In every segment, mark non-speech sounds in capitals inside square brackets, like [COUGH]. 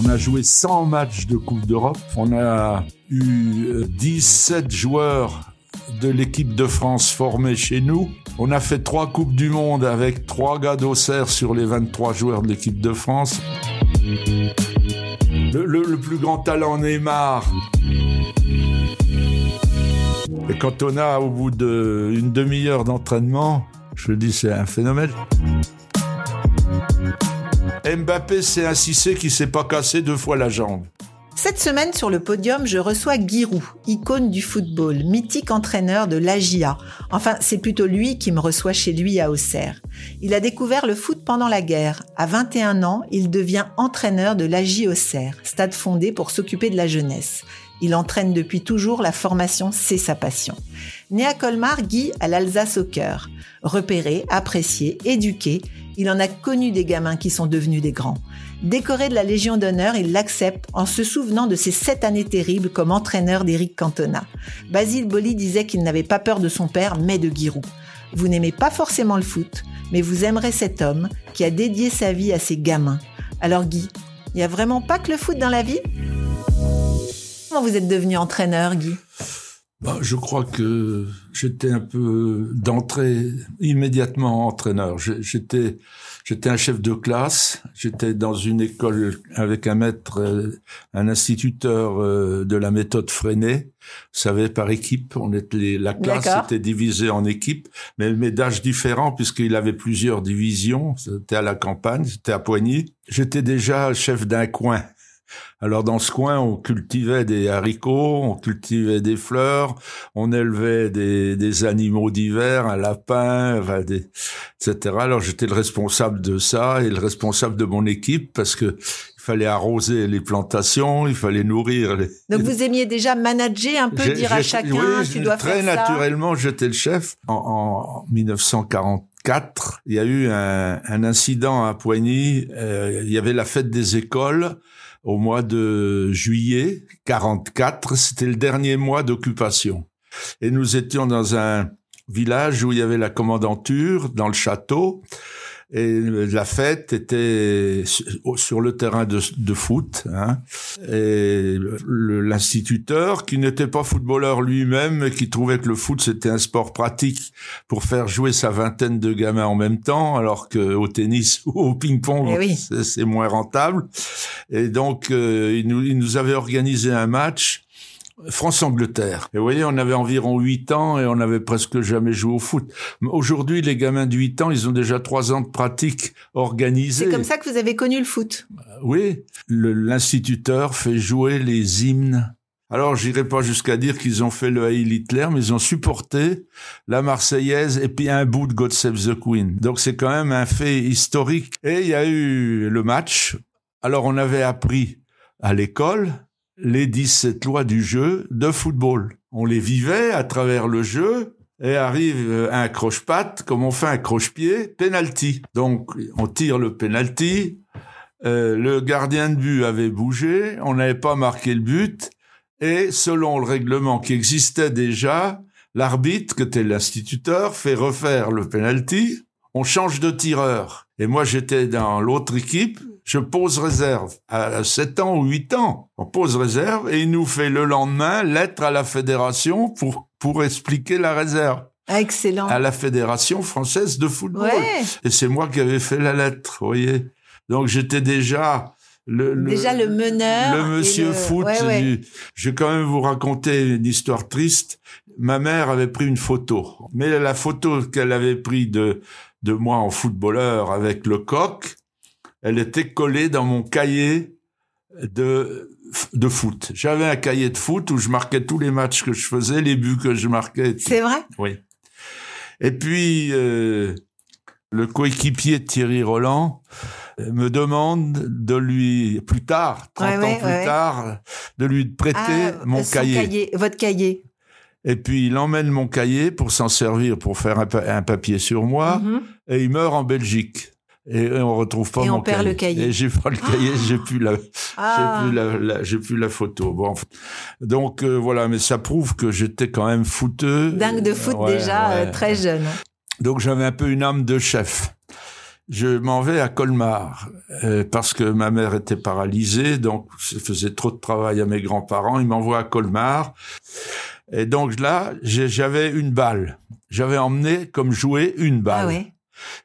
On a joué 100 matchs de Coupe d'Europe. On a eu 17 joueurs de l'équipe de France formés chez nous. On a fait trois Coupes du Monde avec trois gars d'Auxerre sur les 23 joueurs de l'équipe de France. Le plus grand talent Neymar. Et quand on a au bout d'une demi-heure d'entraînement, je dis c'est un phénomène. Mbappé, c'est un Cissé qui s'est pas cassé deux fois la jambe. Cette semaine sur le podium, je reçois Giroud, icône du football, mythique entraîneur de l'AGIA. Enfin, c'est plutôt lui qui me reçoit chez lui à Auxerre. Il a découvert le foot pendant la guerre. À 21 ans, il devient entraîneur de l'AGI Auxerre, stade fondé pour s'occuper de la jeunesse. Il entraîne depuis toujours la formation, c'est sa passion. Né à Colmar, Guy a l'Alsace au cœur. Repéré, apprécié, éduqué, il en a connu des gamins qui sont devenus des grands. Décoré de la Légion d'honneur, il l'accepte en se souvenant de ses sept années terribles comme entraîneur d'Éric Cantona. Basile Boli disait qu'il n'avait pas peur de son père, mais de Giroud. Vous n'aimez pas forcément le foot, mais vous aimerez cet homme qui a dédié sa vie à ses gamins. Alors Guy, il n'y a vraiment pas que le foot dans la vie? Comment vous êtes devenu entraîneur, Guy? Bah, je crois que j'étais un peu d'entrée immédiatement entraîneur. J'étais, j'étais un chef de classe. J'étais dans une école avec un maître, euh, un instituteur euh, de la méthode Freinet. Vous savez, par équipe, on était la classe était divisée en équipes, mais, mais d'âge différents puisqu'il avait plusieurs divisions. C'était à la campagne, c'était à Poigny. J'étais déjà chef d'un coin. Alors dans ce coin, on cultivait des haricots, on cultivait des fleurs, on élevait des, des animaux divers, un lapin, enfin, des, etc. Alors j'étais le responsable de ça et le responsable de mon équipe parce que il fallait arroser les plantations, il fallait nourrir les. [LAUGHS] Donc vous aimiez déjà manager un peu, dire à chacun, oui, tu dois très faire ça. naturellement, j'étais le chef. En, en 1944, il y a eu un, un incident à Poigny. euh, il y avait la fête des écoles au mois de juillet 44. C'était le dernier mois d'occupation. Et nous étions dans un village où il y avait la commandanture, dans le château. Et la fête était sur- le terrain de, de foot. Hein. Et l'instituteur, qui n'était pas footballeur lui-même, mais qui trouvait que le foot c'était un sport pratique pour faire jouer sa vingtaine de gamins en même temps, alors que au tennis [LAUGHS] ou au ping-pong Eh oui. c'est- c'est moins rentable. Et donc euh, il, nous, il nous avait organisé un match. France-Angleterre. Et vous voyez, on avait environ 8 ans et on n'avait presque jamais joué au foot. Aujourd'hui, les gamins de 8 ans, ils ont déjà 3 ans de pratique organisée. C'est comme ça que vous avez connu le foot. Oui, le- l'instituteur fait jouer les hymnes. Alors, j'irai pas jusqu'à dire qu'ils ont fait le Heil Hitler, mais ils ont supporté la Marseillaise et puis un bout de God Save the Queen. Donc, c'est quand même un fait historique. Et il y a eu le match. Alors, on avait appris à l'école les 17 lois du jeu de football. On les vivait à travers le jeu. Et arrive euh, un croche-patte, comme on fait un croche-pied, penalty. Donc, on tire le penalty, euh, le gardien de but avait bougé, on n'avait pas marqué le but, et selon le règlement qui existait déjà, l'arbitre, que était l'instituteur, fait refaire le penalty, on change de tireur. Et moi, j'étais dans l'autre équipe, je pose réserve. À 7 ans ou 8 ans, on pose réserve, et il nous fait le lendemain lettre à la fédération pour, pour expliquer la réserve. Ah, excellent. À la Fédération française de football. Ouais. Et c'est moi qui avais fait la lettre, vous voyez. Donc j'étais déjà le, le- Déjà le meneur le monsieur le- foot. Ouais, ouais. du- Je vais quand même vous raconter une histoire triste. Ma mère avait pris une photo, mais la photo qu'elle avait prise de de moi en footballeur avec le coq, elle était collée dans mon cahier de de foot. J'avais un cahier de foot où je marquais tous les matchs que je faisais, les buts que je marquais. C'est vrai? Oui. Et puis, euh, le coéquipier Thierry Roland euh, me demande de lui, plus tard, 30 Ouais, ans ouais, plus ouais. tard, de lui prêter Ah, mon son cahier. Votre cahier. Et puis il emmène mon cahier pour s'en servir, pour faire un, pa- un papier sur moi, Mhm. et il meurt en Belgique. Et, et on retrouve pas Et mon on perd le cahier. Et j'ai pas le cahier, [LAUGHS] j'ai plus la, Ah. j'ai plus la, la- j'ai plus la photo. Bon, donc euh, voilà, mais ça prouve que j'étais quand même fouteux. Dingue de foot Ouais, déjà, euh, très jeune. Donc j'avais un peu une âme de chef. Je m'en vais à Colmar euh, parce que ma mère était paralysée, donc je faisais trop de travail à mes grands-parents. Ils m'envoient à Colmar. Et donc là, j'avais une balle. J'avais emmené comme jouet une balle. Ah ouais.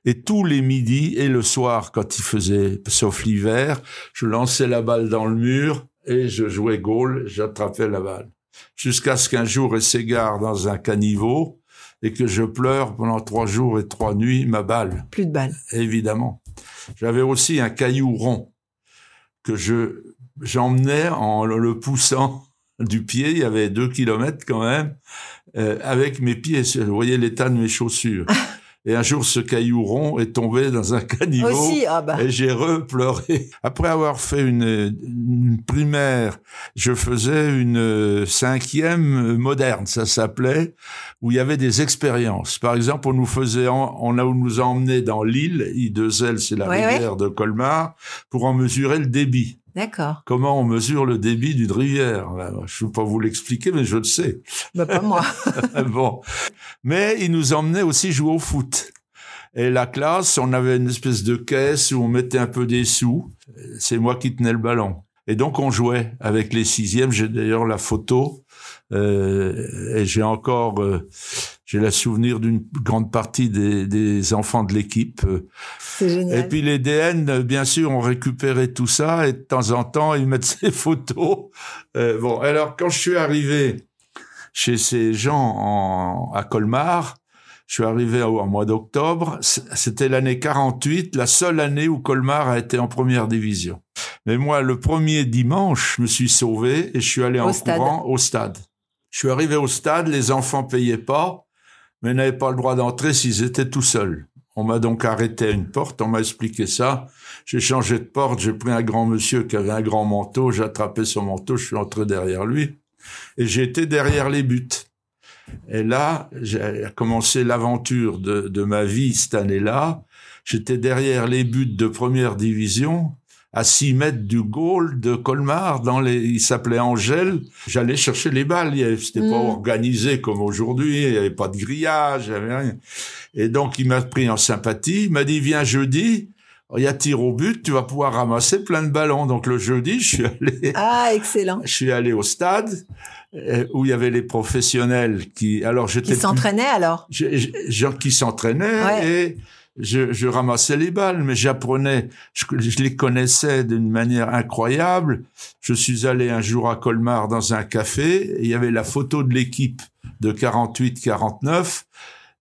Et tous les midis et le soir, quand il faisait, sauf l'hiver, je lançais la balle dans le mur et je jouais goal, j'attrapais la balle. Jusqu'à ce qu'un jour elle s'égare dans un caniveau et que je pleure pendant trois jours et trois nuits ma balle, Plus de balles. évidemment. J'avais aussi un caillou rond que je j'emmenais en le poussant du pied, il y avait deux kilomètres quand même, euh, avec mes pieds. Vous voyez l'état de mes chaussures. Et un jour, ce caillou rond est tombé dans un caniveau. Aussi, ah bah. Et j'ai repleuré. Après avoir fait une, une primaire, je faisais une cinquième moderne, ça s'appelait, où il y avait des expériences. Par exemple, on nous faisait, en- on, a, on nous a emmenés dans l'île, I2L, c'est la Ouais, rivière de Colmar, pour en mesurer le débit. D'accord. Comment on mesure le débit d'une rivière? Je ne peux pas vous l'expliquer, mais je le sais. Bah, pas moi. [LAUGHS] bon. Mais il nous emmenait aussi jouer au foot. Et la classe, on avait une espèce de caisse où on mettait un peu des sous. C'est moi qui tenais le ballon. Et donc on jouait avec les sixièmes. J'ai d'ailleurs la photo. Euh, et j'ai encore, euh, j'ai le souvenir d'une grande partie des, des enfants de l'équipe. Euh, C'est génial. et puis les DN, euh, bien sûr, ont récupéré tout ça et de temps en temps, ils mettent [LAUGHS] ces photos. Euh, bon, alors quand je suis arrivé chez ces gens en, à Colmar, je suis arrivé au, en mois d'octobre, c'était l'année 48, la seule année où Colmar a été en première division. Mais moi, le premier dimanche, je me suis sauvé et je suis allé Au en stade. courant au stade. Je suis arrivé au stade, les enfants payaient pas, mais n'avaient pas le droit d'entrer s'ils étaient tout seuls. On m'a donc arrêté à une porte, on m'a expliqué ça. J'ai changé de porte, j'ai pris un grand monsieur qui avait un grand manteau, j'ai attrapé son manteau, je suis entré derrière lui et j'ai été derrière les buts. Et là, j'ai commencé l'aventure de, de ma vie cette année-là. J'étais derrière les buts de première division, à 6 mètres du goal de Colmar, dans les, il s'appelait Angèle. J'allais chercher les balles. C'était pas Mm. organisé comme aujourd'hui. Il n'y avait pas de grillage, il y avait rien. Et donc, il m'a pris en sympathie. Il m'a dit, viens jeudi. Il y a tir au but, tu vas pouvoir ramasser plein de ballons. Donc, le jeudi, je suis allé Ah, excellent. je suis allé au stade euh, où il y avait les professionnels qui alors j'étais Qui s'entraînait alors? Je- qui s'entraînaient Ouais. et je, je ramassais les balles mais j'apprenais je, je les connaissais d'une manière incroyable je suis allé un jour à Colmar dans un café et il y avait la photo de l'équipe de 48 49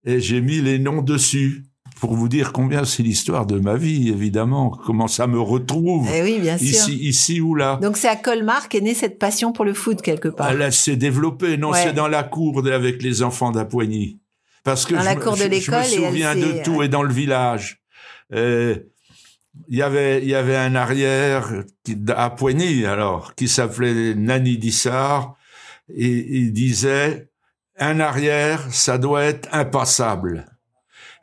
et j'ai mis les noms dessus pour vous dire combien c'est l'histoire de ma vie évidemment comment ça me retrouve Eh oui, bien sûr. ici ici ou là Donc c'est à Colmar qu'est née cette passion pour le foot quelque part. elle s'est développée. Non, Ouais. c'est dans la cour avec les enfants d'Apoigny. Parce que Dans je, la cour de je- je l'école me et souviens de tout et dans le village. Euh, Il y avait, il y avait un arrière qui, à Poigny, alors, qui s'appelait Nani Dissart, et il disait, un arrière, ça doit être impassable.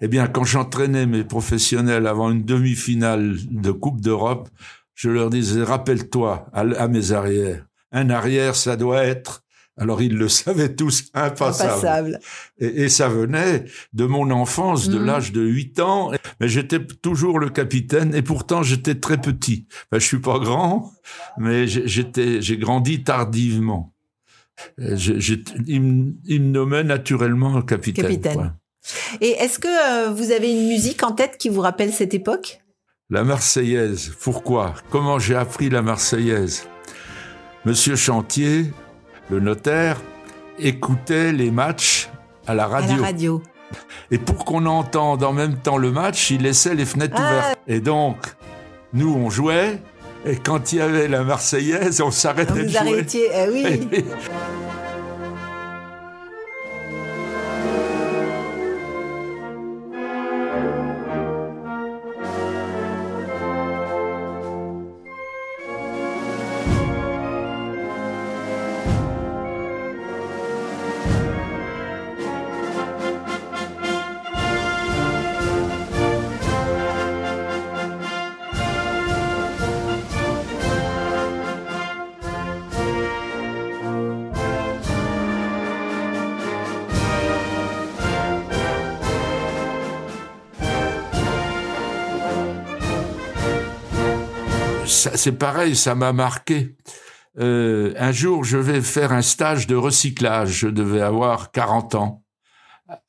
Eh bien, quand j'entraînais mes professionnels avant une demi-finale de Coupe d'Europe, je leur disais, rappelle-toi à, à mes arrières, un arrière, ça doit être, alors ils le savaient tous, impassable. Impassable. Et, et ça venait de mon enfance, de Mhm. l'âge de 8 ans. Mais j'étais toujours le capitaine et pourtant j'étais très petit. Enfin, je suis pas grand, mais j'ai- j'étais, j'ai grandi tardivement. Euh, il, me- il me nommait naturellement capitaine. Capitaine. Et est-ce que euh, vous avez une musique en tête qui vous rappelle cette époque? La Marseillaise. Pourquoi? Comment j'ai appris la Marseillaise? Monsieur Chantier, le notaire, écoutait les matchs à la à radio. la radio Et pour qu'on entende en même temps le match, il laissait les fenêtres Ah. ouvertes. Et donc, nous, on jouait. Et quand il y avait la Marseillaise, on s'arrêtait de Vous jouer. arrêtiez, eh oui. [LAUGHS] c'est pareil, ça m'a marqué. Euh, un jour, je vais faire un stage de recyclage. Je devais avoir 40 ans.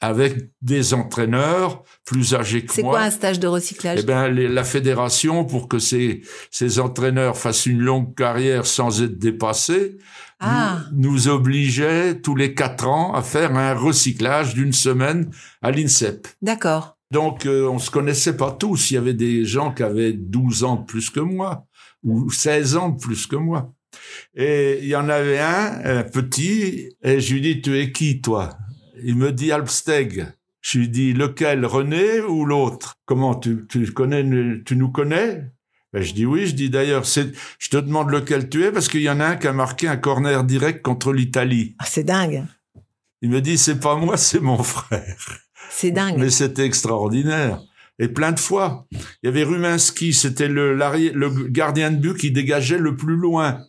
Avec des entraîneurs plus âgés que C'est moi. quoi un stage de recyclage? Eh les- la fédération, pour que ces, ces entraîneurs fassent une longue carrière sans être dépassés, Ah, nous, nous obligeait tous les quatre ans à faire un recyclage d'une semaine à l'INSEP. d'accord. Donc, euh, on se connaissait pas tous. Il y avait des gens qui avaient 12 ans de plus que moi ou 16 ans de plus que moi. Et il y en avait un, un petit, et je lui dis, tu es qui, toi? Il me dit Alpsteg. Je lui dis, lequel, René ou l'autre? Comment, tu, tu connais, tu nous connais? Ben, je dis oui, je dis d'ailleurs, c'est, je te demande lequel tu es parce qu'il y en a un qui a marqué un corner direct contre l'Italie. Ah, c'est dingue. Il me dit, c'est pas moi, c'est mon frère. C'est dingue. Mais c'était extraordinaire. Et plein de fois. Il y avait Ruminski, c'était le, gardien de but qui dégageait le plus loin.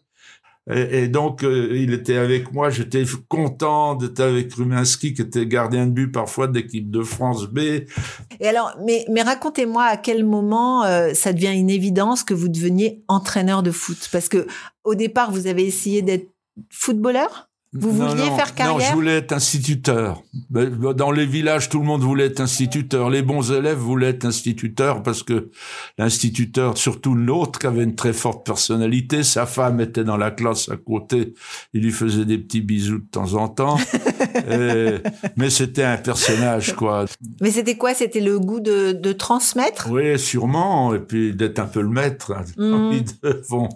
Et, donc, euh, il était avec moi. J'étais content d'être avec Ruminski, qui était gardien de but parfois d'équipe de France B. Et alors, mais, mais racontez-moi à quel moment euh, ça devient une évidence que vous deveniez entraîneur de foot Parce que au départ, vous avez essayé d'être footballeur? Vous Non, vouliez non, faire Non, carrière je voulais être instituteur. Dans les villages, tout le monde voulait être instituteur. Les bons élèves voulaient être instituteurs parce que l'instituteur, surtout l'autre, qui avait une très forte personnalité, sa femme était dans la classe à côté. Il lui faisait des petits bisous de temps en temps. [LAUGHS] Et- mais c'était un personnage, quoi. Mais c'était quoi? C'était le goût de, de transmettre? Oui, sûrement. Et puis d'être un peu le maître. hein. Mhm. Envie de- Bon,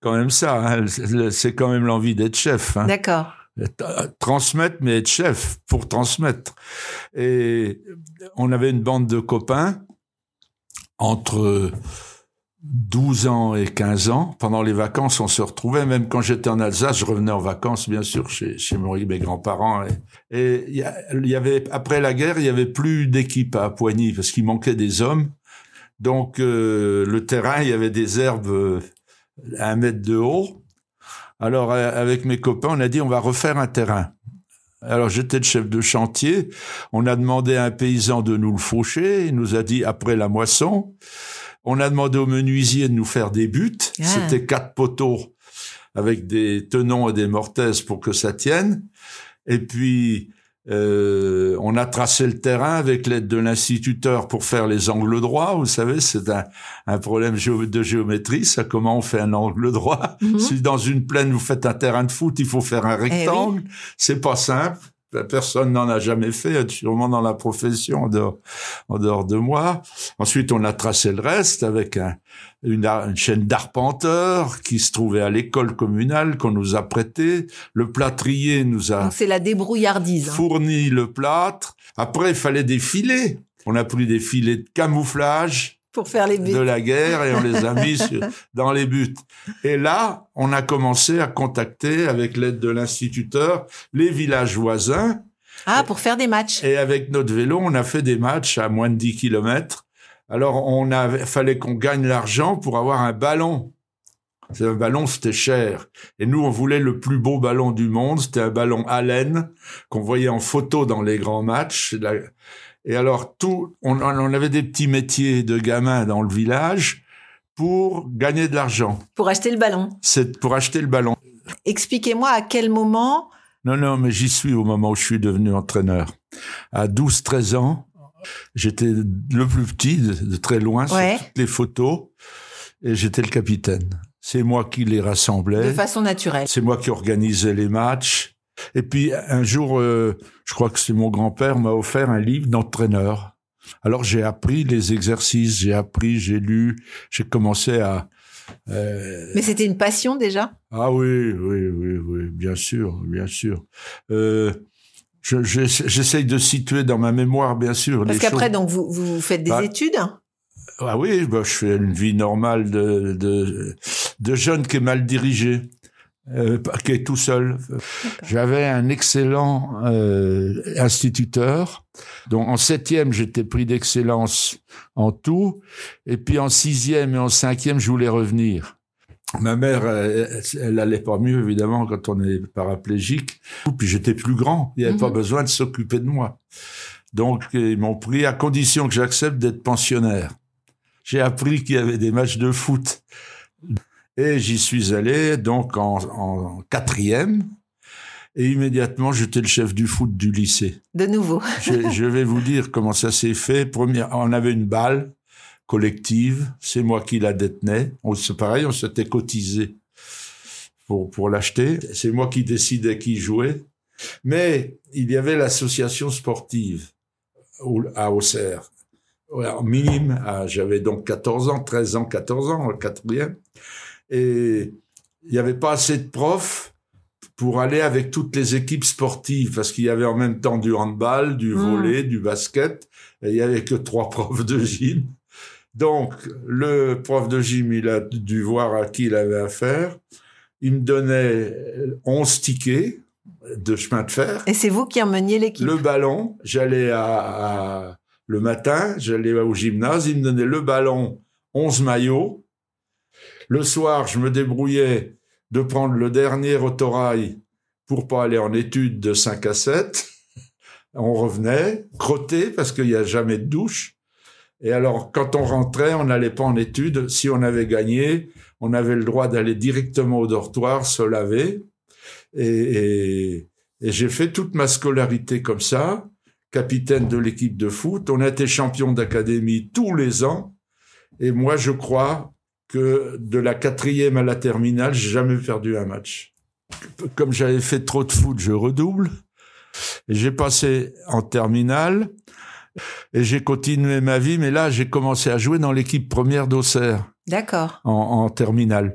quand même ça. hein. C'est quand même l'envie d'être chef. hein. D'accord. Euh, transmettre, mais être chef pour transmettre. Et on avait une bande de copains entre 12 ans et 15 ans. Pendant les vacances, on se retrouvait. Même quand j'étais en Alsace, je revenais en vacances, bien sûr, chez, chez mes grands-parents. Et y, avait, après la guerre, il y avait plus d'équipe à Poigny parce qu'il manquait des hommes. Donc, euh, le terrain, il y avait des herbes euh, à un mètre de haut. Alors, euh, avec mes copains, on a dit, on va refaire un terrain. Alors, j'étais le chef de chantier. On a demandé à un paysan de nous le faucher. Il nous a dit, après la moisson, on a demandé au menuisier de nous faire des buts. Ah. C'était quatre poteaux avec des tenons et des mortaises pour que ça tienne. Et puis, euh, on a tracé le terrain avec l'aide de l'instituteur pour faire les angles droits. Vous savez, c'est un, un problème géo- de géométrie. Ça, comment on fait un angle droit Mhm. Si dans une plaine vous faites un terrain de foot, il faut faire un rectangle. C'est pas simple. Personne n'en a jamais fait, sûrement dans la profession en dehors, en dehors de moi. Ensuite, on a tracé le reste avec un, une, chaîne d'arpenteurs qui se trouvait à l'école communale qu'on nous a prêté. Le plâtrier nous a c'est la débrouillardise. hein. fourni le plâtre. Après, il fallait des filets. On a pris des filets de camouflage Pour faire les buts. de la guerre et on les a mis [LAUGHS] sur- dans les buts. Et là, on a commencé à contacter, avec l'aide de l'instituteur, les villages voisins. Ah, pour faire des matchs. Et avec notre vélo, on a fait des matchs à moins de 10 kilomètres. Alors, on avait, fallait qu'on gagne l'argent pour avoir un ballon. C'est un ballon, c'était cher. Et nous, on voulait le plus beau ballon du monde. C'était un ballon Allen qu'on voyait en photo dans les grands matchs. Et alors, tout, on, on avait des petits métiers de gamins dans le village pour gagner de l'argent. Pour acheter le ballon. C'est pour acheter le ballon. Expliquez-moi à quel moment. Non, non, mais j'y suis au moment où je suis devenu entraîneur. À 12, 13 ans, j'étais le plus petit de, de très loin Ouais. sur toutes les photos et j'étais le capitaine. C'est moi qui les rassemblais. De façon naturelle. C'est moi qui organisais les matchs. Et puis un jour, euh, je crois que c'est mon grand-père m'a offert un livre d'entraîneur. Alors j'ai appris les exercices, j'ai appris, j'ai lu, j'ai commencé à. euh, Mais c'était une passion déjà? Ah oui, oui, oui, oui, bien sûr, bien sûr. Euh, je- je- J'essaye de situer dans ma mémoire, bien sûr, Parce qu'après, donc, vous, vous faites des Bah, études? Ah oui, bah, je fais une vie normale de, de, de jeune qui est mal dirigé, euh, qui est tout seul. J'avais un excellent euh, instituteur. Donc en septième, j'étais prix d'excellence en tout, et puis en sixième et en cinquième, je voulais revenir. Ma mère, elle, elle allait pas mieux évidemment quand on est paraplégique. Puis j'étais plus grand, il n'y avait pas Mhm. besoin de s'occuper de moi. Donc ils m'ont pris à condition que j'accepte d'être pensionnaire. J'ai appris qu'il y avait des matchs de foot Et j'y suis allé donc en, en quatrième. Et immédiatement, j'étais le chef du foot du lycée. De nouveau. [LAUGHS] je, je vais vous dire comment ça s'est fait. Première, on avait une balle collective. C'est moi qui la détenais. On, c'est pareil, on s'était cotisé pour, pour l'acheter. C'est moi qui décidais qui jouait. Mais il y avait l'association sportive à Auxerre. En minime, à- j'avais donc 14 ans, 13 ans, 14 ans, en quatrième. Et il n'y avait pas assez de profs pour aller avec toutes les équipes sportives, parce qu'il y avait en même temps du handball, du Mm. volley, du basket, et il y avait que trois [LAUGHS] profs de gym. Donc, le prof de gym, il a dû voir à qui il avait affaire. Il me donnait 11 tickets de chemin de fer. Et c'est vous qui emmeniez l'équipe? Le ballon, j'allais à, à- le matin, j'allais au gymnase, il me donnait le ballon, 11 maillots. Le soir, je me débrouillais de prendre le dernier autorail pour pas aller en études de 5 à 7. [LAUGHS] On revenait, crotté parce qu'il n'y a jamais de douche. Et alors, quand on rentrait, on n'allait pas en études. Si on avait gagné, on avait le droit d'aller directement au dortoir, se laver. Et, et- et j'ai fait toute ma scolarité comme ça, capitaine de l'équipe de foot. On a été champion d'académie tous les ans. Et moi, je crois que de la quatrième à la terminale, j'ai jamais perdu un match. Comme j'avais fait trop de foot, je redouble. J'ai passé en terminale. Et j'ai continué ma vie, mais là, j'ai commencé à jouer dans l'équipe première d'Auxerre D'accord. en, en terminale.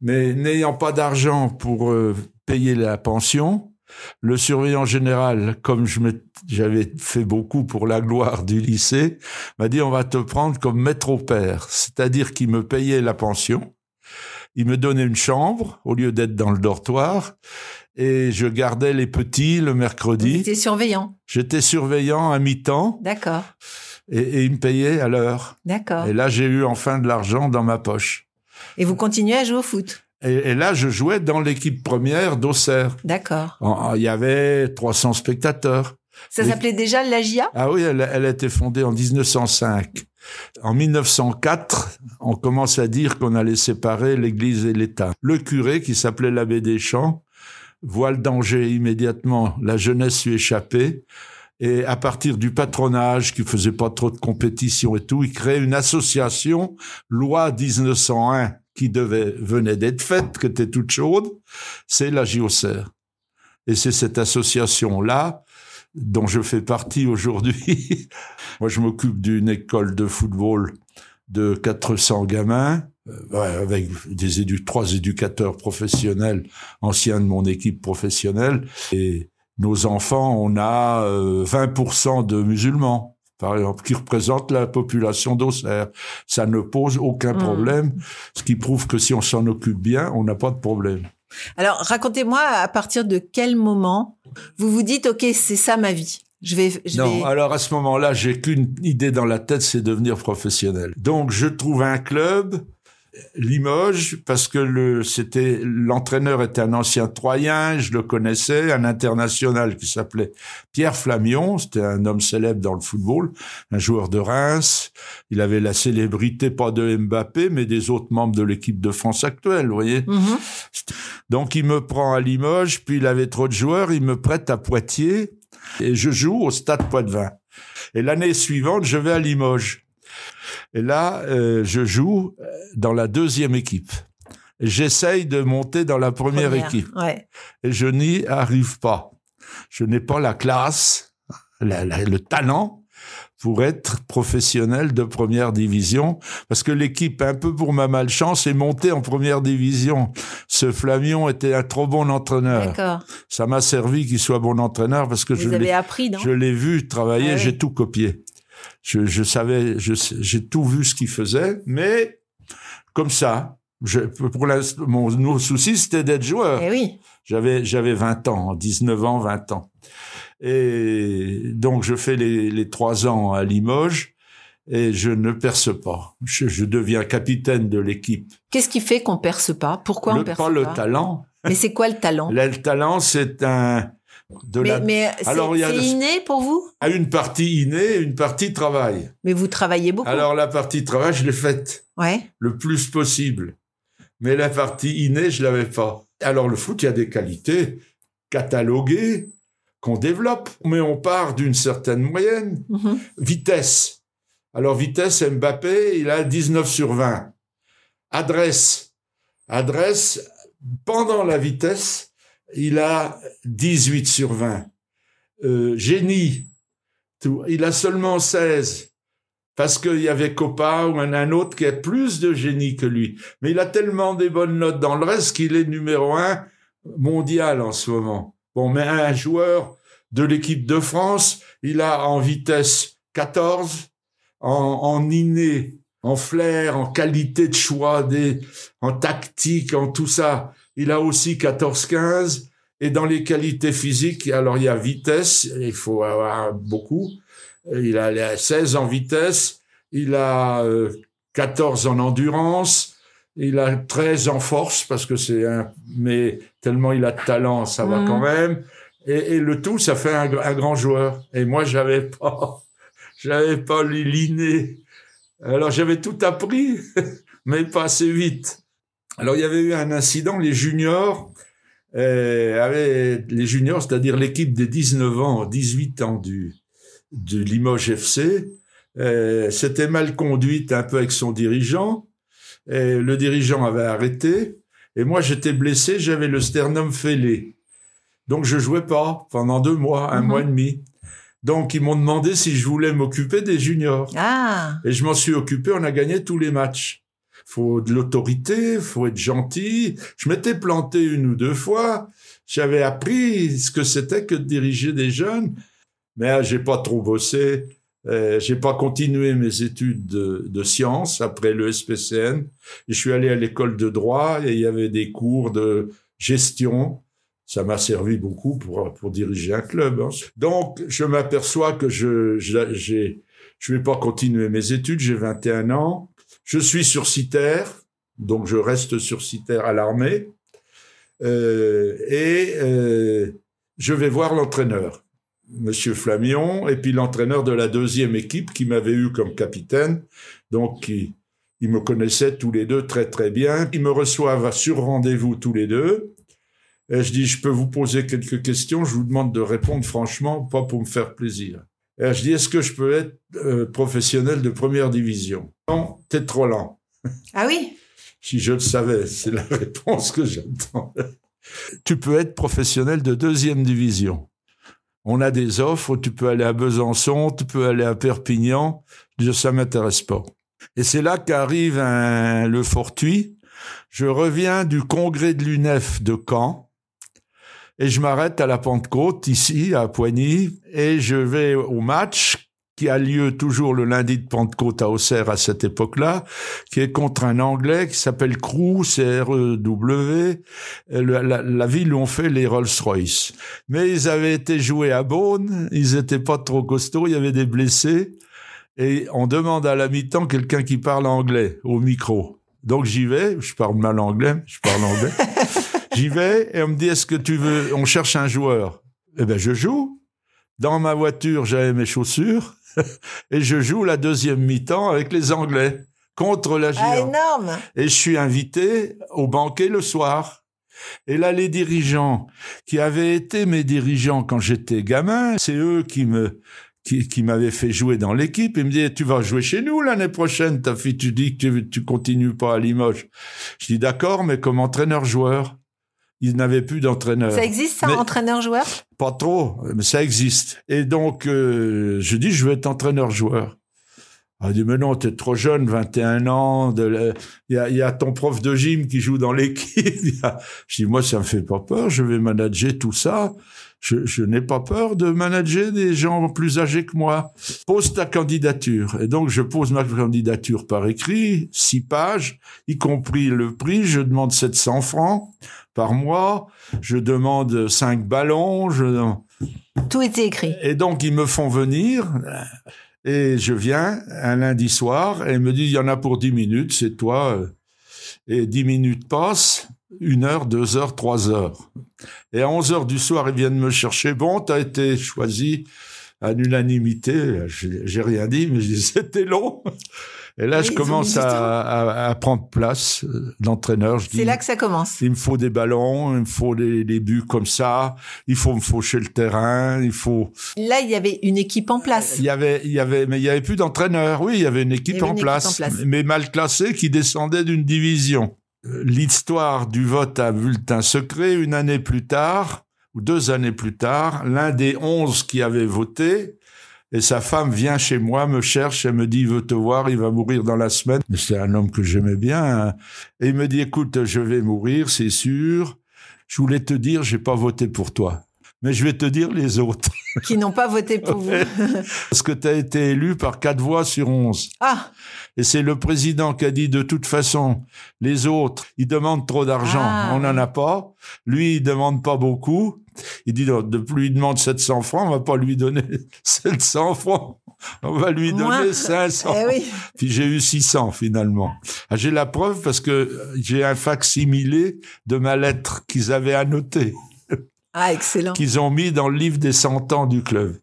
Mais n'ayant pas d'argent pour euh, payer la pension, le surveillant général, comme j'avais fait beaucoup pour la gloire du lycée, m'a dit on va te prendre comme maître au père, c'est-à-dire qu'il me payait la pension, il me donnait une chambre au lieu d'être dans le dortoir, et je gardais les petits le mercredi. étiez surveillant. J'étais surveillant à mi-temps D'accord. et, et il me payait à l'heure. D'accord. Et là, j'ai eu enfin de l'argent dans ma poche. Et vous continuez à jouer au foot? Et, et là, je jouais dans l'équipe première d'Auxerre. D'accord. Il y avait 300 spectateurs. Ça s'appelait déjà l'AGIA Ah oui, elle, elle a été fondée en 1905. En 1904, on commence à dire qu'on allait séparer l'Église et l'État. Le curé, qui s'appelait l'abbé Deschamps, voit le danger immédiatement. La jeunesse lui échappait. Et à partir du patronage, qui faisait pas trop de compétition et tout, il crée une association, loi 1901, qui devait, venait d'être faite, qui était toute chaude. C'est la JOCR. Et c'est cette association-là dont je fais partie aujourd'hui. [LAUGHS] Moi, je m'occupe d'une école de football de 400 gamins, euh, avec des édu trois éducateurs professionnels, anciens de mon équipe professionnelle. Et nos enfants, on a euh, 20% de musulmans, par exemple, qui représentent la population d'Auxerre. Ça ne pose aucun Mm. problème, ce qui prouve que si on s'en occupe bien, on n'a pas de problème. Alors, racontez-moi à partir de quel moment vous vous dites, OK, c'est ça ma vie. Je vais, je non, vais... alors à ce moment-là, j'ai qu'une idée dans la tête, c'est devenir professionnel. Donc je trouve un club, Limoges, parce que le c'était l'entraîneur était un ancien Troyen, je le connaissais, un international qui s'appelait Pierre Flamion, c'était un homme célèbre dans le football, un joueur de Reims. Il avait la célébrité pas de Mbappé, mais des autres membres de l'équipe de France actuelle, vous voyez. Mhm. Donc il me prend à Limoges, puis il avait trop de joueurs, il me prête à Poitiers et je joue au Stade Poitvin. Et l'année suivante, je vais à Limoges. Et là, euh, je joue euh, dans la deuxième équipe. J'essaye de monter dans la première, Première. équipe Ouais. et je n'y arrive pas. Je n'ai pas la classe, la- la- le talent pour être professionnel de première division, parce que l'équipe, un peu pour ma malchance, est montée en première division. Ce Flamion était un trop bon entraîneur. Ça m'a servi qu'il soit bon entraîneur parce que je l'ai appris, non? je l'ai vu travailler, Ah oui. j'ai tout copié. Je, je savais, j'ai tout vu ce qu'il faisait, mais comme ça, je, pour mon, mon souci, c'était d'être joueur. Eh oui. J'avais, j'avais 20 ans, 19 ans, 20 ans. Et donc, je fais les, les trois ans à Limoges et je ne perce pas. Je, je deviens capitaine de l'équipe. Qu'est-ce qui fait qu'on perce pas? Pourquoi Le- on perce pas pas? le talent. Mais c'est quoi le talent? Le talent, c'est un, de Mais, la, mais c'est Alors, il y a c'est inné pour vous? À une partie innée une partie travail. Mais vous travaillez beaucoup. Alors, la partie travail, je l'ai faite Ouais. le plus possible. mais la partie innée, je l'avais pas. Alors le foot, il y a des qualités cataloguées qu'on développe, mais on part d'une certaine moyenne. Mhm. Vitesse. Alors vitesse, Mbappé, il a 19 sur 20. Adresse. Adresse, pendant la vitesse, il a 18 sur 20. Euh, génie, tout, il a seulement 16. Parce qu'il y avait Copa ou un, un autre qui a plus de génie que lui. Mais il a tellement des bonnes notes dans le reste qu'il est numéro un mondial en ce moment. Bon, mais un joueur de l'équipe de France, il a en vitesse 14, en, en inné, en flair, en qualité de choix, des, en tactique, en tout ça. Il a aussi 14-15. Et dans les qualités physiques, alors il y a vitesse, il faut avoir beaucoup. Il a les 16 en vitesse, il a euh, 14 en endurance, il a 13 en force parce que c'est un, mais tellement il a de talent, ça va Mhm. quand même. Et, et le tout, ça fait un, un grand joueur. Et moi, j'avais pas, [LAUGHS] j'avais pas l'inné. Alors j'avais tout appris, [LAUGHS] mais pas assez vite. Alors il y avait eu un incident, les juniors euh, avaient les juniors, c'est-à-dire l'équipe des 19 ans, 18 ans du de Limoges FC, euh, s'était mal conduite un peu avec son dirigeant. Et le dirigeant avait arrêté. Et moi, j'étais blessé, j'avais le sternum fêlé. Donc, je jouais pas pendant deux mois, un Mhm. mois et demi. Donc, ils m'ont demandé si je voulais m'occuper des juniors. Ah, Et je m'en suis occupé, on a gagné tous les matchs. Faut de l'autorité, faut être gentil. Je m'étais planté une ou deux fois. J'avais appris ce que c'était que de diriger des jeunes. Mais ah, j'ai pas trop bossé. Euh, j'ai pas continué mes études de, de sciences après le SPCN. Je suis allé à l'école de droit et il y avait des cours de gestion. Ça m'a servi beaucoup pour, pour diriger un club. hein. Donc, je m'aperçois que je, je- j'ai, je vais pas continuer mes études, j'ai 21 ans. Je suis sur CITER, donc je reste sur CITER à l'armée. Euh, et euh, je vais voir l'entraîneur, Monsieur Flamion, et puis l'entraîneur de la deuxième équipe qui m'avait eu comme capitaine. Donc, ils, ils me connaissaient tous les deux très très bien. Ils me reçoivent sur rendez-vous tous les deux. Et je dis, je peux vous poser quelques questions, je vous demande de répondre franchement, pas pour me faire plaisir. Et je dis, est-ce que je peux être euh, professionnel de première division? Non, t'es trop lent. ah oui? Si je le savais, c'est la réponse que j'attendais. Tu peux être professionnel de deuxième division. On a des offres, tu peux aller à Besançon, tu peux aller à Perpignan. Je ça m'intéresse pas. Et c'est là qu'arrive le fortuit. Je reviens du congrès de l'UNEF de Caen et je m'arrête à la Pentecôte, ici, à Poigny, et je vais au match qui a lieu toujours le lundi de Pentecôte à Auxerre à cette époque-là, qui est contre un Anglais qui s'appelle Crew, C-R-E-W, la, ville où on fait les Rolls-Royce. Mais ils avaient été joués à Beaune, ils étaient pas trop costauds, il y avait des blessés, et on demande à la mi-temps quelqu'un qui parle anglais au micro. Donc j'y vais, je parle mal anglais, je parle anglais. [LAUGHS] j'y vais et on me dit est-ce que tu veux, on cherche un joueur? Eh ben je joue. Dans ma voiture, j'avais mes chaussures [LAUGHS] et je joue la deuxième mi-temps avec les Anglais contre la Ah, énorme. Et je suis invité au banquet le soir. Et là, les dirigeants qui avaient été mes dirigeants quand j'étais gamin, c'est eux qui me qui, qui m'avaient fait jouer dans l'équipe. Ils me disaient, tu vas jouer chez nous l'année prochaine, ta fille, tu dis que tu, tu continues pas à Limoges. Je dis, d'accord, mais comme entraîneur-joueur. Ils n'avaient plus d'entraîneur. Ça existe, ça, entraîneur-joueur? Pas trop, mais ça existe. Et donc, euh, je dis, je veux être entraîneur-joueur. Elle dit, mais non, t'es trop jeune, 21 ans. Il y, a, il y a ton prof de gym qui joue dans l'équipe. Il [LAUGHS] Je dis, moi, ça me fait pas peur. Je vais manager tout ça. Je, je n'ai pas peur de manager des gens plus âgés que moi. Pose ta candidature. Et donc, je pose ma candidature par écrit, six pages, y compris le prix. Je demande 700 francs par mois. Je demande cinq ballons. Je... Tout était écrit. Et donc, ils me font venir. Et je viens un lundi soir et ils me disent, il y en a pour 10 minutes, c'est toi. Et 10 minutes passent, une heure, deux heures, trois heures. Et à 11 heures du soir, ils viennent me chercher. Bon, t'as été choisi. à l'unanimité. J'ai rien dit, mais je dis, [LAUGHS] c'était long. Et là, Oui, je commence à, à- à prendre place euh, d'entraîneur. C'est là que ça commence. il me faut des ballons, il me faut des, des buts comme ça, il faut me faucher le terrain, il faut. Là, il y avait une équipe en place. Il y avait, il y avait, mais il y avait plus d'entraîneurs. Oui, il y avait une équipe, Il y avait en, une équipe place, en place. mais mal classée qui descendait d'une division. L'histoire du vote à bulletin secret, une année plus tard, ou deux années plus tard, l'un des onze qui avait voté, et sa femme vient chez moi, me cherche, elle me dit, il veut te voir, il va mourir dans la semaine. C'est un homme que j'aimais bien. hein. Et il me dit, écoute, je vais mourir, c'est sûr. Je voulais te dire, j'ai pas voté pour toi. Mais je vais te dire les autres. Qui n'ont pas voté pour vous. [LAUGHS] Parce que tu as été élu par quatre voix sur onze. Ah, Et c'est le président qui a dit de toute façon, les autres, ils demandent trop d'argent, Ah. on n'en a pas. Lui, il demande pas beaucoup. Il dit, de plus il demande 700 francs, on va pas lui donner [LAUGHS] 700 francs. On va lui Moins. donner 500. eh oui. Puis j'ai eu 600 finalement. Ah, j'ai la preuve parce que j'ai un facsimilé de ma lettre qu'ils avaient annotée Ah, excellent. qu'ils ont mis dans le livre des 100 ans du club.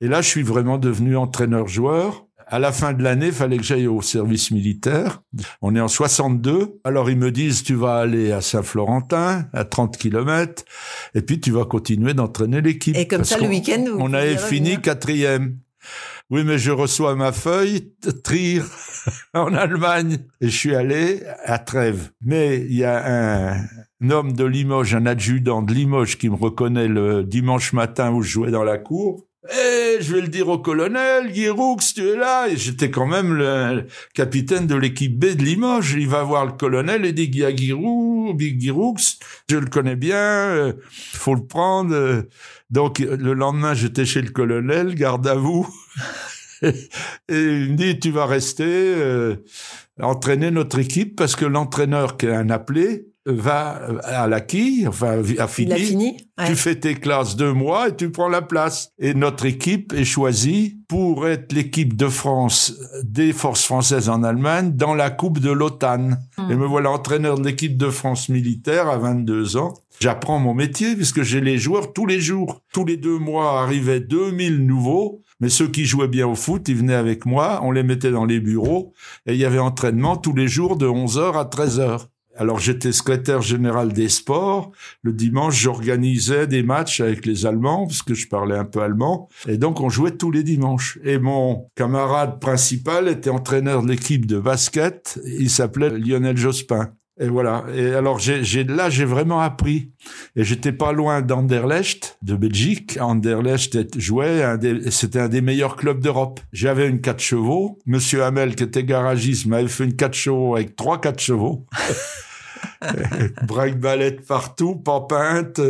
Et là, je suis vraiment devenu entraîneur-joueur. À la fin de l'année, fallait que j'aille au service militaire. On est en 62. Alors, ils me disent, tu vas aller à Saint-Florentin, à 30 kilomètres, et puis tu vas continuer d'entraîner l'équipe. Et comme Parce ça, le week-end, vous On avait fini quatrième. Oui, mais je reçois ma feuille, Trier, [LAUGHS] en Allemagne, et je suis allé à Trèves. Mais il y a un homme de Limoges, un adjudant de Limoges qui me reconnaît le dimanche matin où je jouais dans la cour. Eh, je vais le dire au colonel, Giroux, tu es là. Et j'étais quand même le capitaine de l'équipe B de Limoges. Il va voir le colonel et dit, il y a Big je le connais bien, euh, faut le prendre. Donc, le lendemain, j'étais chez le colonel, garde à vous. [LAUGHS] et il me dit, tu vas rester euh, entraîner notre équipe parce que l'entraîneur qui est un appelé va à la quille, enfin, a fini. Ouais. Tu fais tes classes deux mois et tu prends la place. Et notre équipe est choisie pour être l'équipe de France des forces françaises en Allemagne dans la Coupe de l'OTAN. Hmm. Et me voilà entraîneur de l'équipe de France militaire à 22 ans. J'apprends mon métier puisque j'ai les joueurs tous les jours. Tous les deux mois arrivaient 2000 nouveaux. Mais ceux qui jouaient bien au foot, ils venaient avec moi, on les mettait dans les bureaux et il y avait entraînement tous les jours de 11h à 13h. Alors j'étais secrétaire général des sports. Le dimanche, j'organisais des matchs avec les Allemands, parce que je parlais un peu allemand. Et donc, on jouait tous les dimanches. Et mon camarade principal était entraîneur de l'équipe de basket. Il s'appelait Lionel Jospin. Et voilà. Et alors, j'ai, là, j'ai vraiment appris. Et j'étais pas loin d'Anderlecht, de Belgique. Anderlecht jouait, c'était un des meilleurs clubs d'Europe. J'avais une 4 chevaux. Monsieur Hamel, qui était garagiste, m'avait fait une 4 chevaux avec trois 4 chevaux. [LAUGHS] [LAUGHS] Braque-ballette partout, pas peinte.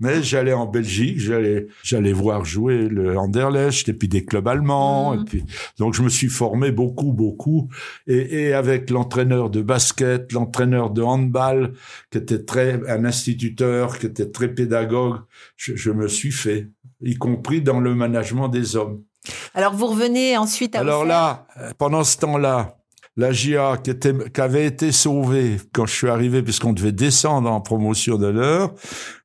Mais j'allais en Belgique, j'allais, j'allais voir jouer le Anderlecht et puis des clubs allemands. Et puis, donc je me suis formé beaucoup, beaucoup. Et, et avec l'entraîneur de basket, l'entraîneur de handball, qui était très, un instituteur, qui était très pédagogue, je, je me suis fait, y compris dans le management des hommes. Alors, vous revenez ensuite à Alors là, pendant ce temps-là, la GIA qui, était, qui avait été sauvée quand je suis arrivé, puisqu'on devait descendre en promotion d'honneur,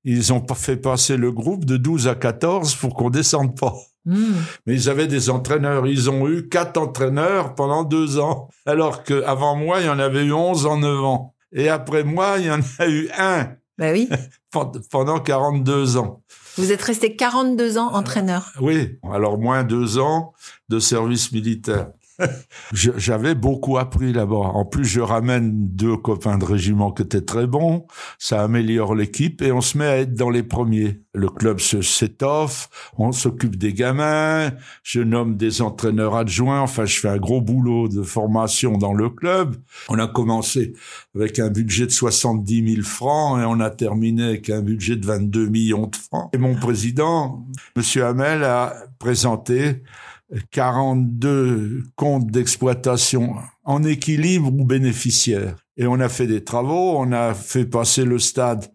ils ont fait passer le groupe de 12 à 14 pour qu'on descende pas. Hmm. Mais ils avaient des entraîneurs. Ils ont eu quatre entraîneurs pendant deux ans. Alors que avant moi, il y en avait eu 11 en 9 ans. Et après moi, il y en a eu un Bah oui. [LAUGHS] pen- pendant 42 ans. Vous êtes resté 42 ans entraîneur. Oui, alors moins deux ans de service militaire. [LAUGHS] J'avais beaucoup appris là-bas. En plus, je ramène deux copains de régiment qui étaient très bons. Ça améliore l'équipe et on se met à être dans les premiers. Le club se s'étoffe, on s'occupe des gamins, je nomme des entraîneurs adjoints. Enfin, je fais un gros boulot de formation dans le club. On a commencé avec un budget de 70 000 francs et on a terminé avec un budget de 22 millions de francs. Et mon président, Monsieur Hamel, a présenté 42 comptes d'exploitation en équilibre ou bénéficiaires. Et on a fait des travaux, on a fait passer le stade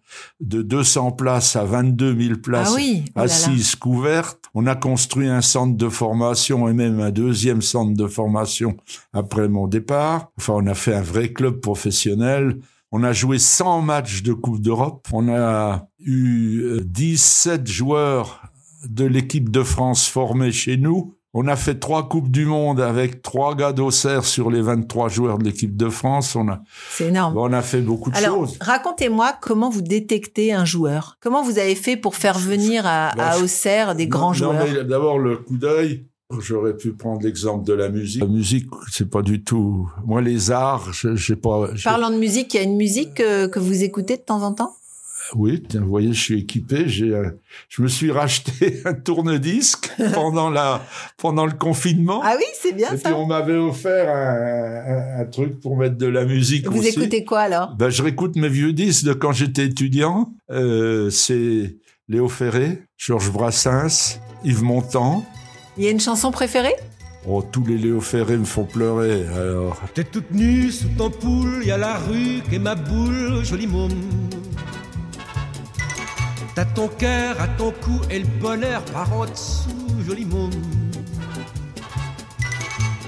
de 200 places à 22 000 places Ah oui. oh assises couvertes. On a construit un centre de formation et même un deuxième centre de formation après mon départ. Enfin, on a fait un vrai club professionnel. On a joué 100 matchs de Coupe d'Europe. On a eu euh, 17 joueurs de l'équipe de France formée chez nous. On a fait trois Coupes du Monde avec trois gars d'Auxerre sur les 23 joueurs de l'équipe de France. On a, C'est énorme. on a fait beaucoup de Alors, choses. racontez-moi comment vous détectez un joueur. Comment vous avez fait pour faire venir à, Bah, à Auxerre des Non, grands non, joueurs mais D'abord, le coup d'œil. J'aurais pu prendre l'exemple de la musique. La musique, c'est pas du tout. Moi, les arts, je j'ai pas. Parlant de musique, il y a une musique que, que vous écoutez de temps en temps? Oui, tiens, vous voyez, je suis équipé. J'ai, un- je me suis racheté [LAUGHS] un tourne-disque [LAUGHS] pendant la, pendant le confinement. Ah oui, c'est bien Et ça. puis on m'avait offert un, un- un truc pour mettre de la musique Vous aussi. écoutez quoi alors? Ben, je réécoute mes vieux disques de quand j'étais étudiant. Euh, c'est Léo Ferré, Georges Brassens, Yves Montand. Il y a une chanson préférée? Oh, tous les Léo Ferré me font pleurer. Alors, T'es toute nue sous ton poule, y a la rue qui est ma boule, joli môme. T'as ton cœur à ton cou et le bonheur par en dessous, joli môme.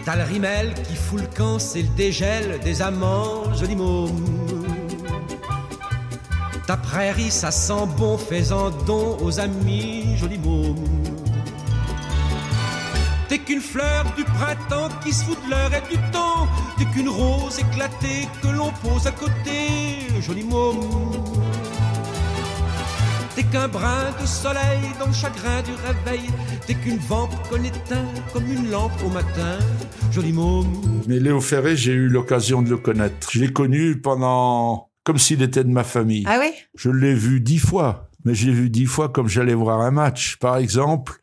T'as le rimel qui fout le camp, c'est le dégel des amants, joli môme. Ta prairie, ça sent bon, fais-en don aux amis, joli môme. T'es qu'une fleur du printemps qui se fout de l'heure et du temps. T'es qu'une rose éclatée que l'on pose à côté, joli môme. T'es qu'un brin de soleil dans le chagrin du réveil. T'es qu'une vampe qu'on éteint comme une lampe au matin, joli môme. mais Léo Ferré, j'ai eu l'occasion de le connaître. Je l'ai connu pendant, comme s'il était de ma famille. Ah oui? Je l'ai vu dix fois. Mais je l'ai vu dix fois comme j'allais voir un match. Par exemple,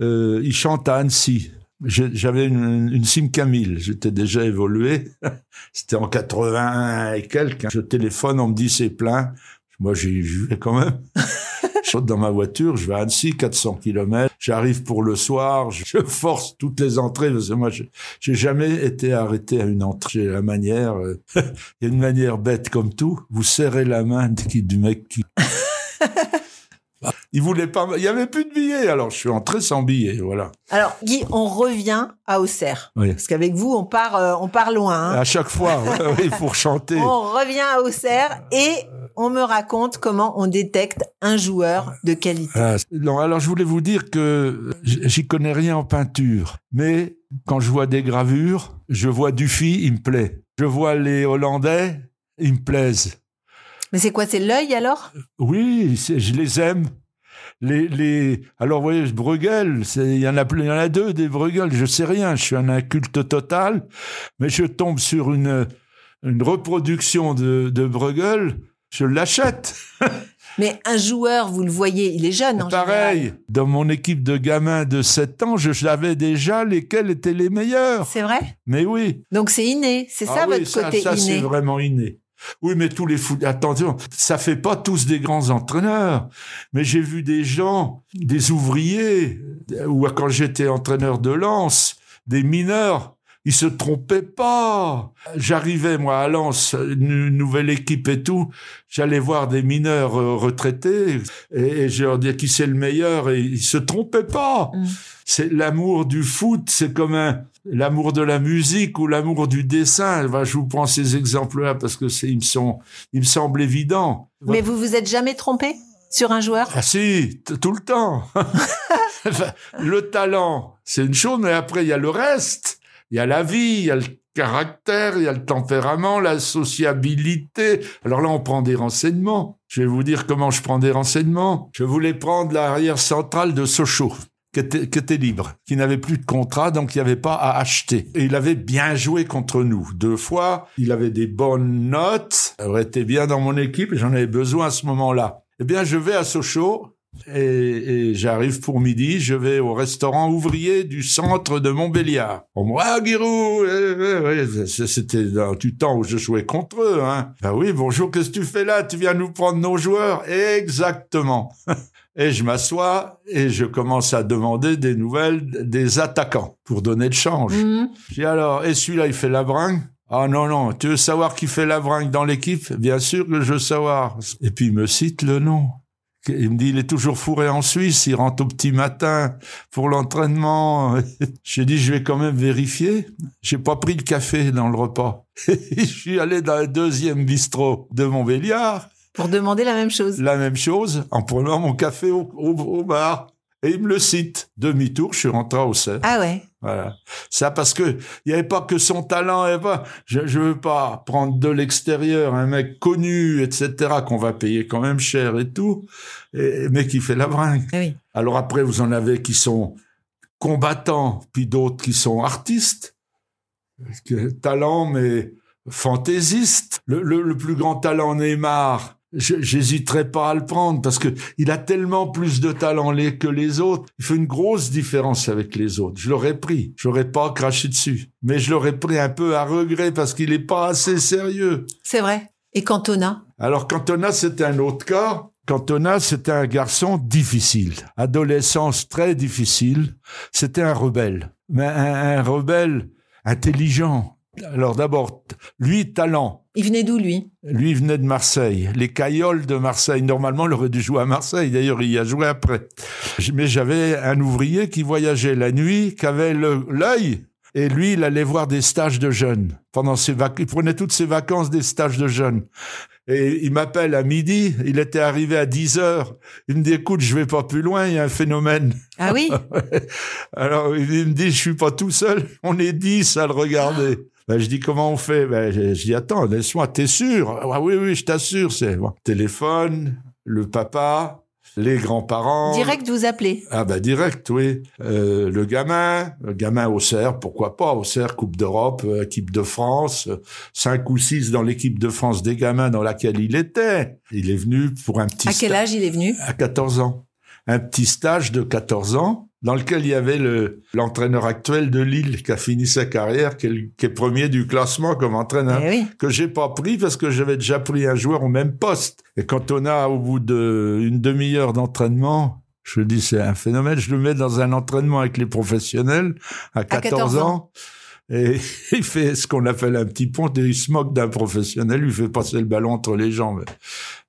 euh, il chante à Annecy. J'avais une, une Simca 1000. J'étais déjà évolué. [LAUGHS] C'était en 81 et quelques. Je téléphone, on me dit c'est plein. Moi, j'y vais quand même. [LAUGHS] je saute dans ma voiture, je vais à Annecy, 400 km. J'arrive pour le soir, je force toutes les entrées parce que moi, je- j'ai jamais été arrêté à une entrée. La manière, euh, [LAUGHS] il y a une manière bête comme tout. Vous serrez la main du mec qui [LAUGHS] il voulait pas, il y avait plus de billets, alors je suis entré sans billets, voilà. Alors Guy, on revient à Auxerre. Oui. Parce qu'avec vous, on part, euh, on part loin. hein. À chaque fois, pour chanter. On revient à Auxerre et on me raconte comment on détecte un joueur de qualité. Ah, non, alors je voulais vous dire que j'y connais rien en peinture, mais quand je vois des gravures, je vois Dufy, il me plaît. Je vois les Hollandais, ils me plaisent. Mais c'est quoi, c'est l'œil alors? Oui, je les aime. Les, les, alors, vous voyez, Bruegel, il y en a, y en a deux des Bruegel, je sais rien, je suis un inculte total, mais je tombe sur une, une reproduction de, de Bruegel, je l'achète. [LAUGHS] Mais un joueur, vous le voyez, il est jeune en Pareil, général. dans mon équipe de gamins de 7 ans, je savais déjà lesquels étaient les meilleurs. C'est vrai? Mais oui. Donc c'est inné, c'est ça Ah oui, votre ça, côté ça, c'est vraiment inné. Oui, mais tous les foot, attention, ça fait pas tous des grands entraîneurs. Mais j'ai vu des gens, des ouvriers, ou quand j'étais entraîneur de lance, des mineurs, ils se trompaient pas. J'arrivais, moi, à Lens, une nouvelle équipe et tout, j'allais voir des mineurs euh, retraités, et, et je leur disais qui c'est le meilleur, et ils se trompaient pas. Mm. C'est l'amour du foot, c'est comme un, l'amour de la musique ou l'amour du dessin. Enfin, je vous prends ces exemples-là parce que c'est, ils me sont, ils me semblent évidents. Mais vous vous êtes jamais trompé sur un joueur? Ah si, tout le temps. [LAUGHS] Le talent, c'est une chose, mais après, il y a le reste. Il y a la vie, il y a le caractère, il y a le tempérament, la sociabilité. Alors là, on prend des renseignements. Je vais vous dire comment je prends des renseignements. Je voulais prendre l'arrière centrale de Sochaux. Qui était, libre, qui n'avait plus de contrat, donc il n'y avait pas à acheter. Et il avait bien joué contre nous. Deux fois, il avait des bonnes notes, il aurait été bien dans mon équipe, j'en avais besoin à ce moment-là. Eh bien, je vais à Sochaux, et, et j'arrive pour midi, je vais au restaurant ouvrier du centre de Montbéliard. On me dit, ah, eh, eh, eh, c- c'était dans du temps où je jouais contre eux, hein. Bah oui, bonjour, qu'est-ce que tu fais là? Tu viens nous prendre nos joueurs? Exactement. [LAUGHS] Et je m'assois et je commence à demander des nouvelles des attaquants pour donner le change. Mhm. J'ai dit alors, et celui-là, il fait la bringue Ah non, non, tu veux savoir qui fait la bringue dans l'équipe? Bien sûr que je veux savoir. Et puis il me cite le nom. Il me dit, il est toujours fourré en Suisse, il rentre au petit matin pour l'entraînement. [LAUGHS] J'ai dit, je vais quand même vérifier. J'ai pas pris le café dans le repas. [LAUGHS] je suis allé dans le deuxième bistrot de Montbéliard, Pour demander la même chose. la même chose, en prenant mon café au, au- au bar. Et il me le cite. Demi-tour, je suis rentré au Auxerre. Ah ouais. Voilà. Ça parce que il y avait pas que son talent, pas. Je, je veux pas prendre de l'extérieur un mec connu, etc. qu'on va payer quand même cher et tout, et, mais qui fait la bringue. Ah oui. Alors après, vous en avez qui sont combattants, puis d'autres qui sont artistes, talent mais fantaisistes. Le, le, le plus grand talent Neymar. J'hésiterais pas à le prendre parce que il a tellement plus de talent les- que les autres. Il fait une grosse différence avec les autres. Je l'aurais pris. J'aurais pas craché dessus. Mais je l'aurais pris un peu à regret parce qu'il est pas assez sérieux. C'est vrai. Et Cantona? Alors Cantona, c'était un autre cas. Cantona, c'était un garçon difficile. Adolescence très difficile. C'était un rebelle. Mais un, un rebelle intelligent. Alors d'abord, lui, talent. Il venait d'où, lui? Lui il venait de Marseille. Les Cailloles de Marseille. Normalement, il aurait dû jouer à Marseille. D'ailleurs, il y a joué après. Mais j'avais un ouvrier qui voyageait la nuit, qui avait l'œil. Et lui, il allait voir des stages de jeunes. Pendant ses il prenait toutes ses vacances des stages de jeunes. Et il m'appelle à midi. Il était arrivé à 10 heures. Il me dit, écoute, je vais pas plus loin. Il y a un phénomène. Ah oui? [LAUGHS] Alors, il me dit, je suis pas tout seul. On est 10 à le regarder. Ben, je dis, comment on fait? Ben, je, je dis, attends, laisse-moi, t'es sûr? Ah oui, oui, je t'assure, c'est bon. Téléphone, le papa, les grands-parents. Direct, vous appelez. Ah bah direct, oui. Euh, le gamin, le gamin au cerf, pourquoi pas au cerf, Coupe d'Europe, euh, équipe de France, cinq ou six dans l'équipe de France des gamins dans laquelle il était. Il est venu pour un petit À quel âge il est venu? À 14 ans. Un petit stage de 14 ans dans lequel il y avait le l'entraîneur actuel de Lille qui a fini sa carrière, qui est, le- qui est premier du classement comme entraîneur Eh oui. que j'ai pas pris parce que j'avais déjà pris un joueur au même poste. Et quand on a, au bout d'une demi-heure d'entraînement, je dis c'est un phénomène, je le mets dans un entraînement avec les professionnels à 14, 14 ans. ans. Et [LAUGHS] il fait ce qu'on appelle un petit pont, et il se moque d'un professionnel, il lui fait passer le ballon entre les jambes.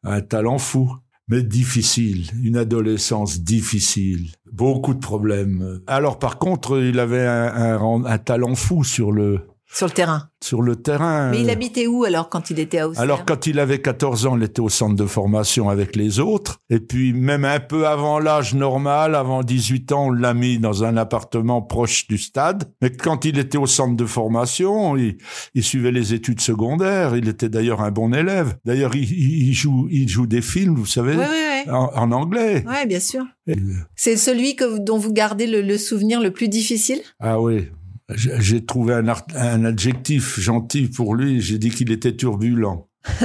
Un talent fou, mais difficile, une adolescence difficile, beaucoup de problèmes. Alors par contre, il avait un, un- un talent fou sur le, Sur le terrain. sur le terrain. Mais il Euh, habitait où alors quand il était à Auxerre? Alors, quand il avait 14 ans, il était au centre de formation avec les autres. Et puis, même un peu avant l'âge normal, avant 18 ans, on l'a mis dans un appartement proche du stade. Mais quand il était au centre de formation, il, il suivait les études secondaires. Il était d'ailleurs un bon élève. D'ailleurs, il, joue, il joue des films, vous savez, Oui, oui, oui. en, en anglais. Ouais, bien sûr. Et- C'est celui que, dont vous gardez le, le souvenir le plus difficile? Ah oui. J'ai trouvé un, art- un adjectif gentil pour lui. J'ai dit qu'il était turbulent. [LAUGHS]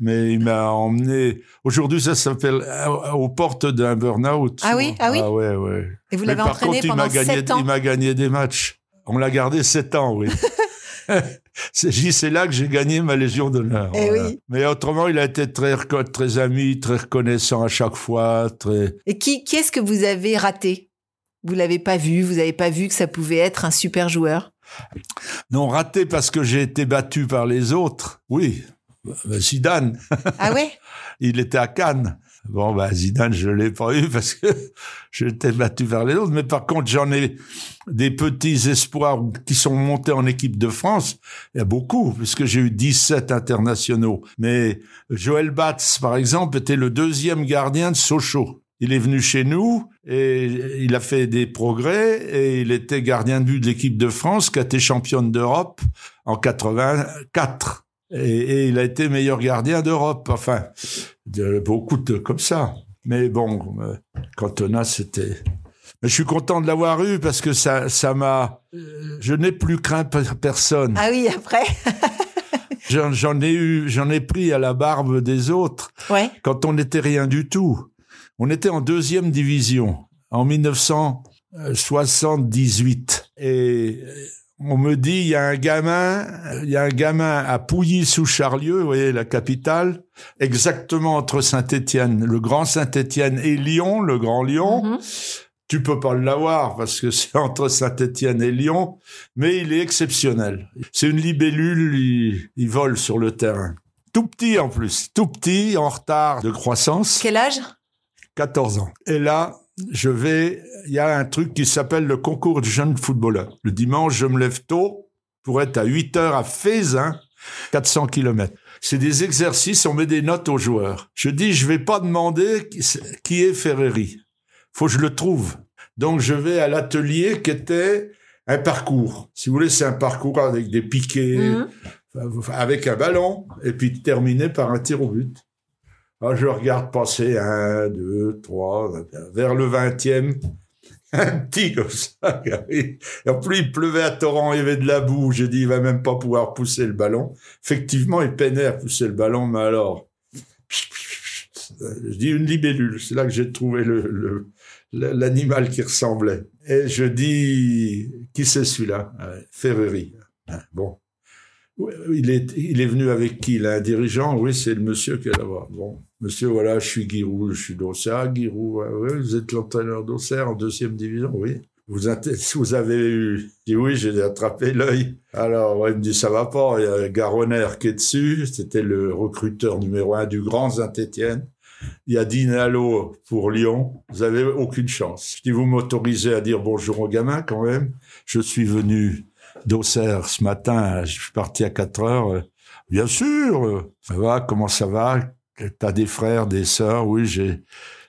Mais il m'a emmené. Aujourd'hui, ça s'appelle euh, aux portes d'un burn-out. Ah oui Ah oui Ah ouais, ouais. Et vous l'avez par entraîné contre, il pendant m'a gagné, ans il m'a gagné des matchs. On l'a gardé sept ans, oui. [LAUGHS] c'est là que j'ai gagné ma Légion d'honneur. Eh oui. Mais autrement, il a été très, très ami, très reconnaissant à chaque fois, très. Et qui, qui est-ce que vous avez raté? Vous l'avez pas vu, vous avez pas vu que ça pouvait être un super joueur? Non, raté parce que j'ai été battu par les autres. Oui, Bah, Zidane. Ah ouais? [LAUGHS] Il était à Cannes. Bon, bah, Zidane, je l'ai pas eu parce que [LAUGHS] j'étais battu par les autres. Mais par contre, j'en ai des petits espoirs qui sont montés en équipe de France. Il y a beaucoup, puisque j'ai eu 17 internationaux. Mais Joël Batz, par exemple, était le deuxième gardien de Sochaux. Il est venu chez nous et il a fait des progrès et il était gardien de but de l'équipe de France qui a été championne d'Europe en 84. Et, et il a été meilleur gardien d'Europe. Enfin, de, beaucoup de comme ça. Mais bon, euh, Cantona, c'était. Mais je suis content de l'avoir eu parce que ça, ça m'a. Je n'ai plus craint pe- personne. Ah oui, après J'en j'en ai eu, j'en ai pris à la barbe des autres Ouais. quand on n'était rien du tout. On était en deuxième division en 1978 et euh, on me dit il y a un gamin, il y a un gamin à Pouilly-sous-Charlieu, vous voyez la capitale, exactement entre Saint-Étienne, le grand Saint-Étienne et Lyon, le grand Lyon. Mhm. Tu peux pas l'avoir parce que c'est [LAUGHS] entre Saint-Étienne et Lyon, mais il est exceptionnel. C'est une libellule, il, il vole sur le terrain. Tout petit en plus, tout petit, en retard de croissance, Quel âge? 14 ans. Et là, je vais, il y a un truc qui s'appelle le concours du jeune footballeur. Le dimanche, je me lève tôt pour être à 8 heures à Fézin, 400 kilomètres. C'est des exercices, on met des notes aux joueurs. Je dis, je vais pas demander qui est Ferreri. faut que je le trouve. Donc je vais à l'atelier qui était un parcours. Si vous voulez, c'est un parcours avec des piquets, Mhm. avec un ballon, et puis terminé par un tir au but. Alors je regarde passer un, deux, trois, vers le vingtième, [LAUGHS] un petit comme ça. [LAUGHS] Et en plus, il pleuvait à torrent, il y avait de la boue. J'ai dit, il va même pas pouvoir pousser le ballon. Effectivement, il peinait à pousser le ballon, mais alors, je dis une libellule. C'est là que j'ai trouvé le, l'animal qui ressemblait. Et je dis, qui c'est celui-là? Ah, Bon. Ouais, Il est, il est venu avec qui là, Un dirigeant? Oui, c'est le monsieur qui est là-bas. Bon, monsieur, voilà, je suis Giroud, je suis d'Auxerre. Ah, Giroud, ouais, vous êtes l'entraîneur d'Auxerre en deuxième division Oui. Vous, [LAUGHS] avez eu Je dis oui, j'ai attrapé l'œil. Alors, il me dit ça va pas. Il y a Garonner qui est dessus. C'était le recruteur numéro un du Grand Saint-Étienne. Il y a Dinalo pour Lyon. Vous avez aucune chance. Je dis vous m'autorisez à dire bonjour aux gamins quand même. Je suis venu d'Auxerre ce matin. Je suis parti à 4 heures. Bien sûr. Ça va Comment ça va? T'as des frères, des sœurs Oui, j'ai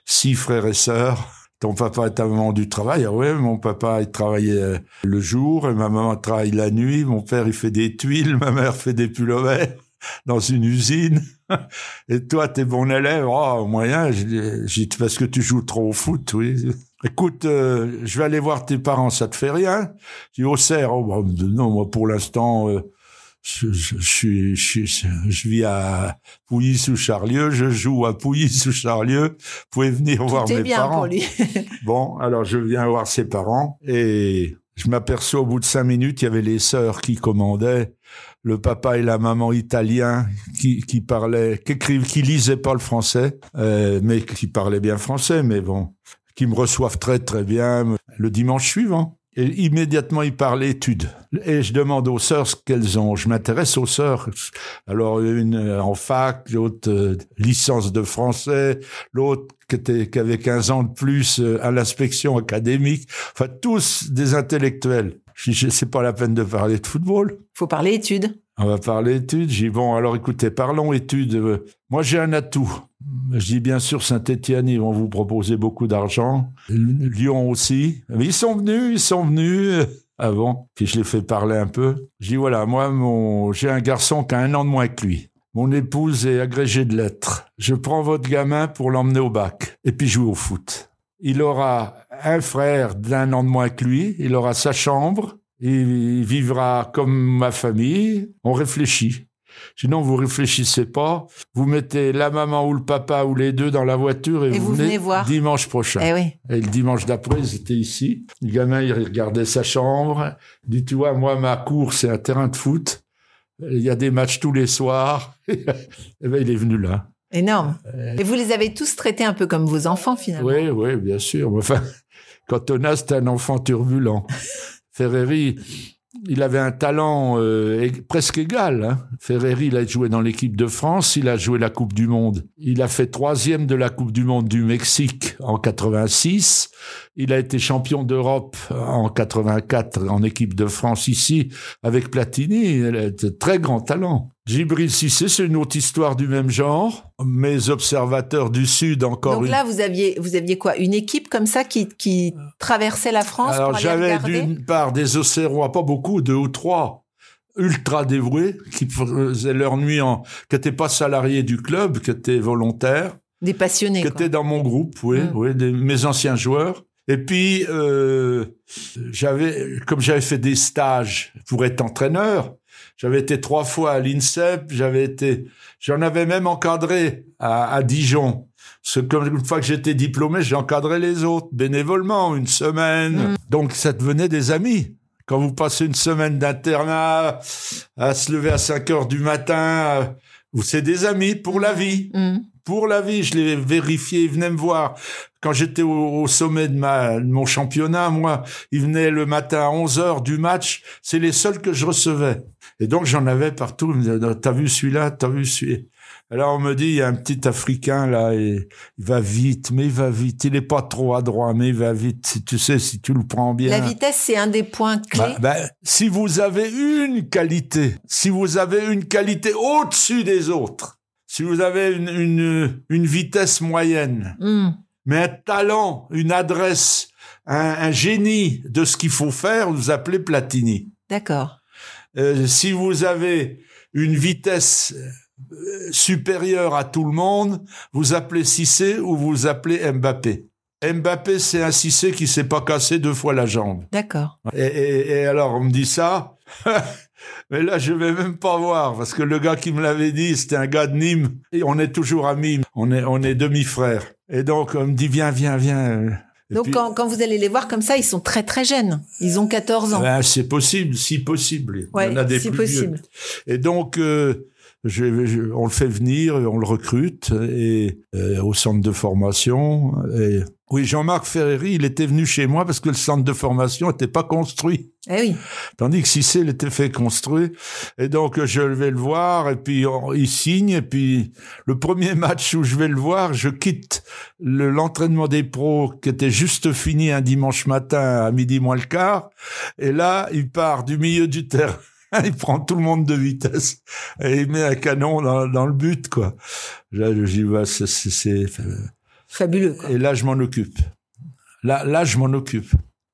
six frères et sœurs. Ton papa et ta maman du travail. Ah ouais, mon papa, il travaillait euh, le jour et ma maman travaille la nuit. Mon père, il fait des tuiles. Ma mère fait des pullovers [LAUGHS] dans une usine. [LAUGHS] Et toi, t'es bon élève Oh, moyen. J'ai parce que tu joues trop au foot, oui. Écoute, euh, je vais aller voir tes parents, ça te fait rien? Je dis, au cerf, oh, bah, non, moi, pour l'instant, euh, je, je, je, suis- je, je vis à Pouilly-sous-Charlieu, je joue à Pouilly-sous-Charlieu. Vous pouvez venir voir est mes bien parents. pour lui. [LAUGHS] Bon, alors je viens voir ses parents et je m'aperçois au bout de cinq minutes, il y avait les sœurs qui commandaient, le papa et la maman italiens qui, qui parlaient, qui écrivent, qui lisaient pas le français, euh, mais qui parlaient bien français, mais bon, qui me reçoivent très très bien le dimanche suivant. Et immédiatement, ils parlent études. Et je demande aux sœurs ce qu'elles ont. Je m'intéresse aux sœurs. Alors, une euh, en fac, l'autre euh, licence de français, l'autre qui, était, qui avait 15 ans de plus euh, à l'inspection académique. Enfin, tous des intellectuels. Je dis, c'est pas la peine de parler de football. Faut parler études. On va parler études. J'ai bon, alors écoutez, parlons études. Moi, j'ai un atout. Je dis, bien sûr, Saint-Etienne, ils vont vous proposer beaucoup d'argent. Lyon aussi. Mais ils sont venus, ils sont venus [LAUGHS] avant. Puis je les fais parler un peu. Je dis, voilà, moi, mon, j'ai un garçon qui a un an de moins que lui. Mon épouse est agrégée de lettres. Je prends votre gamin pour l'emmener au bac et puis jouer au foot. Il aura un frère d'un an de moins que lui. Il aura sa chambre. Il vivra comme ma famille. On réfléchit. Sinon, vous réfléchissez pas. Vous mettez la maman ou le papa ou les deux dans la voiture et, Et vous venez voir. dimanche prochain. Eh oui. Et le dimanche d'après, ils étaient ici. Le gamin, il regardait sa chambre. Il dit, tu vois, moi, ma cour, c'est un terrain de foot. Il y a des matchs tous les soirs. [LAUGHS] et ben, il est venu là. Énorme. Et vous les avez tous traités un peu comme vos enfants finalement. Oui, oui, bien sûr. Enfin, quand on a, c'est un enfant turbulent. [LAUGHS] Ferreri, il avait un talent euh, presque égal. Hein. Ferreri, il a joué dans l'équipe de France, il a joué la Coupe du Monde. Il a fait troisième de la Coupe du Monde du Mexique en 86. Il a été champion d'Europe en 84 en équipe de France ici avec Platini. Il a très grand talent. Djibril Cissé, c'est une autre histoire du même genre. Mes observateurs du Sud encore Donc une là, vous aviez, vous aviez quoi Une équipe comme ça qui, qui traversait la France Alors j'avais d'une part des Auxerrois, pas beaucoup, deux ou trois, ultra dévoués, qui faisaient leur nuit en, qui n'étaient pas salariés du club, qui étaient volontaires, Des passionnés. qui quoi. étaient dans mon groupe, oui, Mm. oui, des- mes anciens joueurs. Et puis euh, j'avais, comme j'avais fait des stages pour être entraîneur, j'avais été trois fois à l'INSEP, j'avais été, j'en avais même encadré à, à Dijon. Que comme une fois que j'étais diplômé, j'ai encadré les autres bénévolement une semaine. Mm. Donc ça devenait des amis. Quand vous passez une semaine d'internat, à se lever à 5 heures du matin, euh, vous c'est des amis pour la vie Hum. pour la vie. Je l'ai vérifié. Ils venaient me voir quand j'étais au, au sommet de, ma, de mon championnat. Moi, ils venaient le matin à 11 heures du match. C'est les seuls que je recevais. Et donc, j'en avais partout. T'as vu celui-là? T'as vu celui Alors, on me dit, il y a un petit Africain, là, et il va vite, mais il va vite. Il est pas trop adroit, mais il va vite. Si tu sais, si tu le prends bien. La vitesse, c'est un des points clés. Bah, bah, si vous avez une qualité, si vous avez une qualité au-dessus des autres, si vous avez une, une, une vitesse moyenne, Hum. mais un talent, une adresse, un, un génie de ce qu'il faut faire, vous appelez Platini. D'accord. Euh, si vous avez une vitesse euh, supérieure à tout le monde, vous appelez Cissé ou vous appelez Mbappé. Mbappé, c'est un Cissé qui s'est pas cassé deux fois la jambe. D'accord. Et, et- et alors, on me dit ça. [LAUGHS] Mais là, je vais même pas voir, parce que le gars qui me l'avait dit, c'était un gars de Nîmes. Et on est toujours amis. On est, on est demi-frères. Et donc, on me dit, viens, viens, viens. Donc puis- quand, quand vous allez les voir comme ça, ils sont très très jeunes. Ils ont 14 ans. Ben, c'est possible, si possible. Il y Ouais, en a des si plus possible. vieux. Et donc, euh, je, je- on le fait venir, on le recrute et euh, au centre de formation. Et oui, Jean-Marc Ferreri, il était venu chez moi parce que le centre de formation n'était pas construit. Eh oui. Tandis que Cissé il était fait construire. Et donc, je vais le voir, et puis on- il signe, et puis le premier match où je vais le voir, je quitte le- l'entraînement des pros qui était juste fini un dimanche matin à midi moins le quart. Et là, il part du milieu du terrain. [LAUGHS] Il prend tout le monde de vitesse et il met un canon dans, dans le but, quoi. Dis, bah, c'est, Fabuleux. Quoi. et là, je m'en occupe. Là, là, je m'en occupe.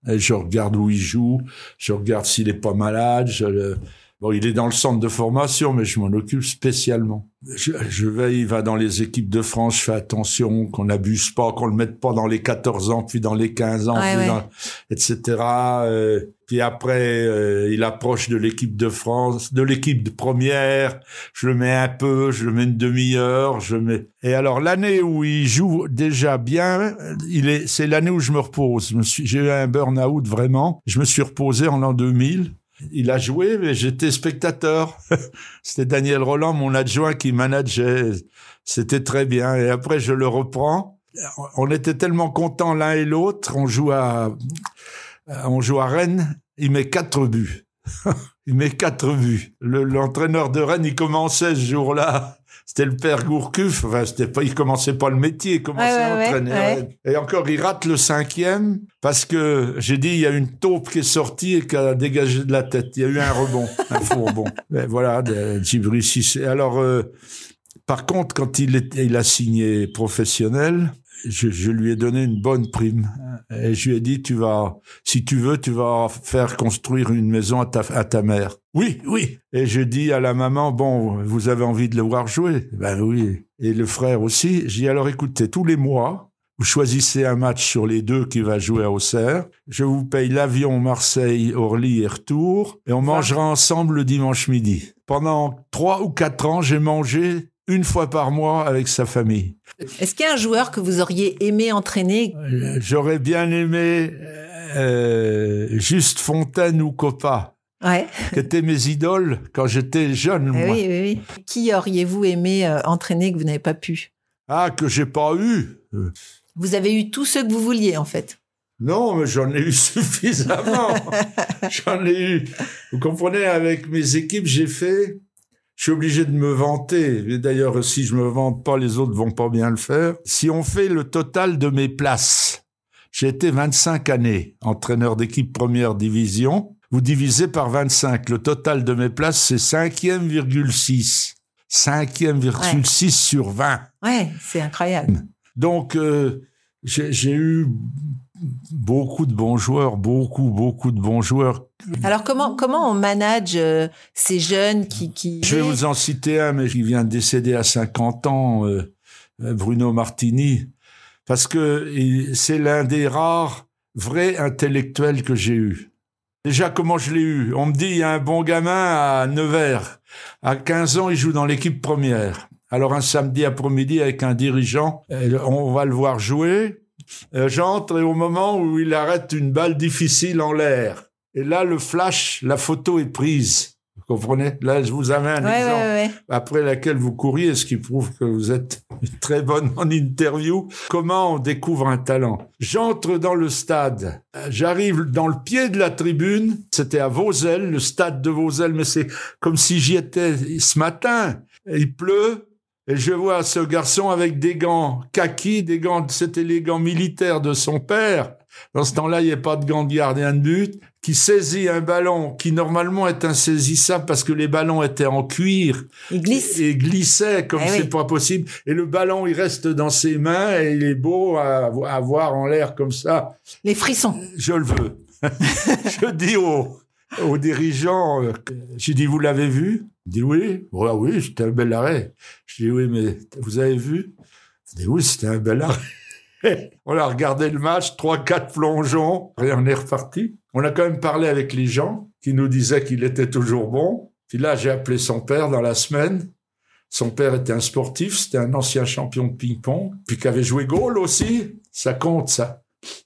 Et je regarde où il joue, je regarde s'il est pas malade. Je. Bon, il est dans le centre de formation, mais je m'en occupe spécialement. Je, je veille, il va dans les équipes de France, je fais attention qu'on n'abuse pas, qu'on le mette pas dans les 14 ans, puis dans les 15 ans, Ouais, puis ouais. dans- etc. Euh, puis après, euh, il approche de l'équipe de France, de l'équipe de première. Je le mets un peu, je le mets une demi-heure, je mets. Et alors l'année où il joue déjà bien, il est, c'est l'année où je me repose. J'ai eu un burn-out vraiment. Je me suis reposé en l'an 2000. Il a joué, mais j'étais spectateur. [LAUGHS] C'était Daniel Roland, mon adjoint, qui manageait. C'était très bien. Et après, je le reprends. On était tellement contents l'un et l'autre. On joue à, on joue à Rennes. Il met quatre buts. [LAUGHS] il met quatre buts. Le- L'entraîneur de Rennes, il commençait ce jour-là. C'était le père Gourcuff. Enfin, c'était pas, il commençait pas le métier, il commençait ouais, à entraîner ouais. Et encore, il rate le cinquième parce que j'ai dit, il y a une taupe qui est sortie et qui a dégagé de la tête. Il y a eu un rebond, [LAUGHS] un faux rebond. Mais voilà, Djibril Cissé. Alors, euh, par contre, quand il, est, il a signé professionnel, je, je lui ai donné une bonne prime. Et je lui ai dit, tu vas, si tu veux, tu vas faire construire une maison à ta, à ta mère. Oui, oui. Et je dis à la maman, bon, vous avez envie de le voir jouer? Ben oui. Et le frère aussi. J'ai dit, alors écoutez, tous les mois, vous choisissez un match sur les deux qui va jouer à Auxerre. Je vous paye l'avion Marseille, Orly et retour. Et on mangera ensemble le dimanche midi. Pendant trois ou quatre ans, j'ai mangé une fois par mois avec sa famille. Est-ce qu'il y a un joueur que vous auriez aimé entraîner? Euh, J'aurais bien aimé euh, Juste Fontaine ou Copa, Ouais. [LAUGHS] qui étaient mes idoles quand j'étais jeune. Eh moi. oui, oui, oui. Qui auriez-vous aimé euh, entraîner que vous n'avez pas pu? Ah, que j'ai pas eu. Vous avez eu tous ceux que vous vouliez en fait. Non, mais j'en ai eu [LAUGHS] suffisamment. [LAUGHS] j'en ai eu. Vous comprenez, avec mes équipes, j'ai fait. Je suis obligé de me vanter. Et D'ailleurs, si je me vante pas, les autres vont pas bien le faire. Si on fait le total de mes places, j'ai été 25 années entraîneur d'équipe première division. Vous divisez par 25. Le total de mes places, c'est 5e,6. 5e,6 sur 20. Ouais, c'est incroyable. Donc, euh, j'ai eu beaucoup de bons joueurs, beaucoup, beaucoup de bons joueurs. Alors comment comment on manage euh, ces jeunes qui qui Je vais vous en citer un, mais qui vient de décéder à 50 ans, euh, Bruno Martini, parce que c'est l'un des rares vrais intellectuels que j'ai eu. Déjà, comment je l'ai eu? On me dit, il y a un bon gamin à Nevers. À 15 ans, il joue dans l'équipe première. Alors, un samedi après-midi, avec un dirigeant, on va le voir jouer. Euh, J'entre et au moment où il arrête une balle difficile en l'air. Et là, le flash, la photo est prise. Comprenez? Là, je vous amène un Ouais, exemple ouais, ouais. après laquelle vous couriez, ce qui prouve que vous êtes [LAUGHS] très bonne en interview. Comment on découvre un talent? J'entre dans le stade, j'arrive dans le pied de la tribune, c'était à Vauzel, le stade de Vauzel, mais c'est comme si j'y étais ce matin. Il pleut, et je vois ce garçon avec des gants kaki, des gants, c'était les gants militaires de son père, Dans ce temps-là, il n'y a pas de gant de gardien de but qui saisit un ballon qui normalement est insaisissable parce que les ballons étaient en cuir Il glisse. et glissait comme Eh c'est oui. pas possible. Et le ballon, il reste dans ses mains et il est beau à, à voir en l'air comme ça. Les frissons. Je le veux. [LAUGHS] je dis aux, aux dirigeants, euh, j'ai dit, vous l'avez vu? Il dit oui. Oui, c'était un bel arrêt. Je dis oui, mais vous avez vu? Il dit oui, c'était un bel arrêt. [LAUGHS] on a regardé le match, trois, quatre plongeons, et on est reparti. On a quand même parlé avec les gens qui nous disaient qu'il était toujours bon. Puis là, j'ai appelé son père dans la semaine. Son père était un sportif, c'était un ancien champion de ping-pong, puis qui avait joué goal aussi. Ça compte, ça.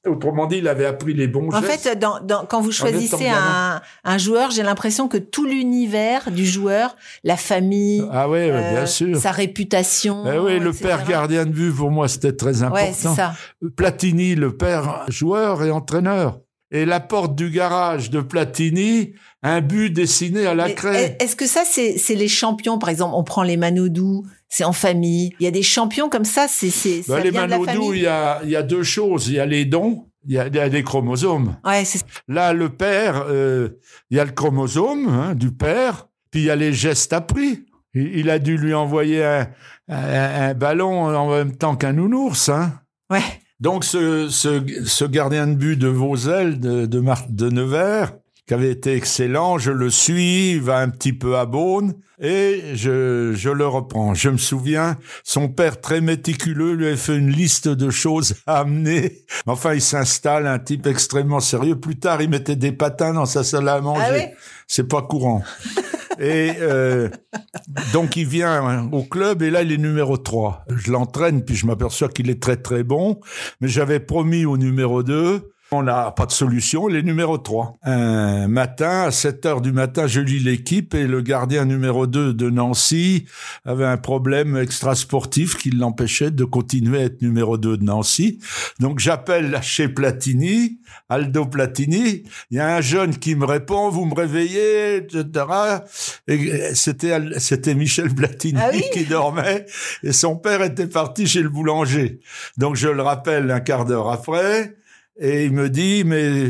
Autrement dit, il avait appris les bons En gestes. fait, dans, dans- quand vous choisissez un, un joueur, j'ai l'impression que tout l'univers du joueur, la famille, ah oui, euh, bien sûr. sa réputation. Eh oui, le père gardien de but, pour moi, c'était très important. Ouais, c'est ça. Platini, le père joueur et entraîneur. Et la porte du garage de Platini, un but dessiné à la Mais craie. Est-ce que ça, c'est c'est les champions Par exemple, on prend les Manodou, c'est en famille. Il y a des champions comme ça, c'est c'est ça Ben, les Manodou, il y a, il y a deux choses. Il y a les dons, il y a, il y a les chromosomes. Ouais, c'est Là, le père, euh, il y a le chromosome hein, du père, puis il y a les gestes appris. Il, il a dû lui envoyer un, un- un ballon en même temps qu'un nounours. Hein. ouais. Donc, ce, ce, ce gardien de but de Vauzel, de, de, de Nevers, qui avait été excellent, je le suis, il va un petit peu à Beaune, et je, je le reprends. Je me souviens, son père très méticuleux lui avait fait une liste de choses à amener. Enfin, il s'installe, un type extrêmement sérieux. Plus tard, il mettait des patins dans sa salle à manger. Ah oui? C'est pas courant. [LAUGHS] Et euh, donc il vient au club et là il est numéro 3. Je l'entraîne puis je m'aperçois qu'il est très très bon, mais j'avais promis au numéro 2 on n'a pas de solution, il est numéro 3. Un matin, à 7 heures du matin, je lis l'équipe et le gardien numéro 2 de Nancy avait un problème extrasportif qui l'empêchait de continuer à être numéro 2 de Nancy. Donc j'appelle chez Platini, Aldo Platini, il y a un jeune qui me répond, vous me réveillez, etc. Et c'était c'était Michel Platini Ah oui qui dormait et son père était parti chez le boulanger. Donc je le rappelle un quart d'heure après. Et il me dit, mais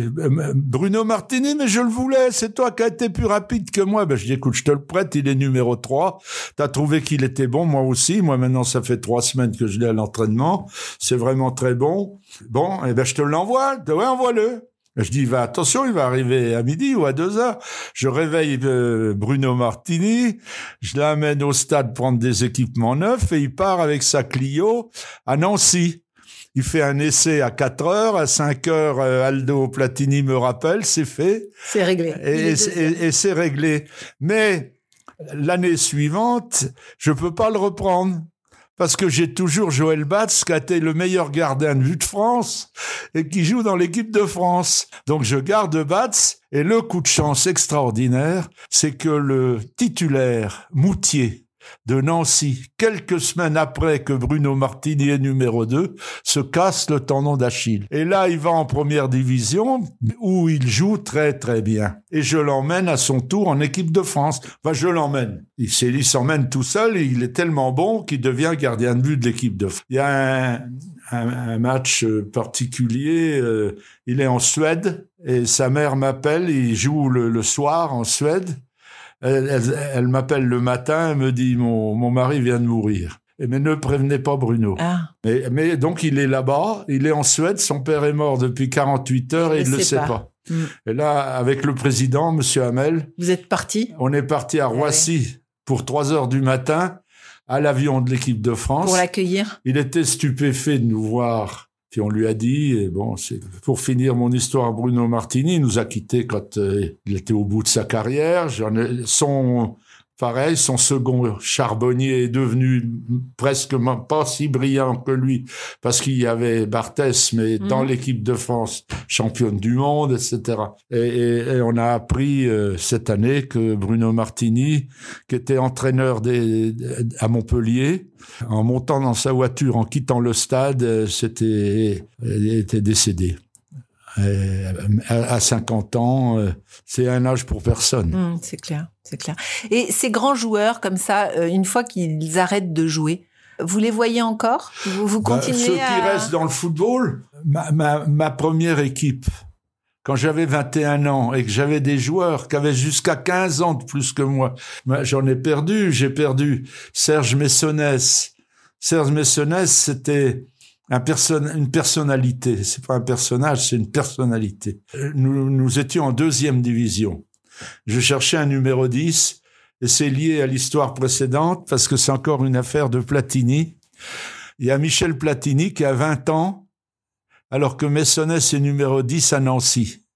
Bruno Martini, mais je le voulais, c'est toi qui as été plus rapide que moi. Ben, je dis, écoute, je te le prête, il est numéro 3. T'as trouvé qu'il était bon, moi aussi. Moi, maintenant, ça fait trois semaines que je l'ai à l'entraînement. C'est vraiment très bon. Bon, eh ben, je te l'envoie. Ouais, envoie-le. Je dis, va, attention, il va arriver à midi ou à deux heures. Je réveille euh, Bruno Martini, je l'amène au stade prendre des équipements neufs et il part avec sa Clio à Nancy. Il fait un essai à 4 heures, à 5 heures, euh, Aldo Platini me rappelle, c'est fait c'est réglé. Et- et c'est réglé. Mais l'année suivante, je peux pas le reprendre. Parce que j'ai toujours Joël Batz qui a été le meilleur gardien de vue de France et qui joue dans l'équipe de France. Donc je garde Batz et le coup de chance extraordinaire, c'est que le titulaire Moutier de Nancy, quelques semaines après que Bruno Martini numéro 2, se casse le tendon d'Achille. Et là, il va en première division où il joue très très bien. Et je l'emmène à son tour en équipe de France. Enfin, je l'emmène. Il s'emmène tout seul et il est tellement bon qu'il devient gardien de but de l'équipe de France. Il y a un, match euh, particulier. euh, il est en Suède et sa mère m'appelle. Il joue le soir en Suède. Elle, elle- elle m'appelle le matin, elle me dit mon, mon mari vient de mourir. Et mais ne prévenez pas Bruno. Ah, Mais, mais donc il est là-bas, il est en Suède, son père est mort depuis 48 heures et il ne le sait pas. Mm. Et là, avec le président, Monsieur Hamel, vous êtes parti? on est parti à ouais. Roissy pour 3 heures du matin à l'avion de l'équipe de France. pour l'accueillir? Il était stupéfait de nous voir. Puis on lui a dit, c'est pour finir mon histoire, Bruno Martini nous a quittés quand euh, il était au bout de sa carrière. Son, pareil, son second charbonnier est devenu presque pas si brillant que lui, parce qu'il y avait Barthès, mais Mhm. dans l'équipe de France, championne du monde, etc. Et, et- et on a appris euh, cette année que Bruno Martini, qui était entraîneur des, à Montpellier, en montant dans sa voiture, en quittant le stade, euh, c'était était décédé. Euh, à à 50 ans, euh, c'est un âge pour personne. Hum, c'est clair, c'est clair. Et ces grands joueurs comme ça, euh, une fois qu'ils arrêtent de jouer, Vous les voyez encore? Vous, vous Bah, continuez ceux qui restent dans le football, ma, ma, ma première équipe, quand j'avais 21 ans et que j'avais des joueurs qui avaient jusqu'à 15 ans de plus que moi, moi, j'en ai perdu. J'ai perdu Serge Messonès. Serge Messonès, c'était un person une personnalité. C'est pas un personnage, c'est une personnalité. Euh, Nous, nous étions en deuxième division. Je cherchais un numéro 10 et c'est lié à l'histoire précédente parce que c'est encore une affaire de Platini. Il y a Michel Platini qui a 20 ans alors que Messonès est numéro 10 à Nancy.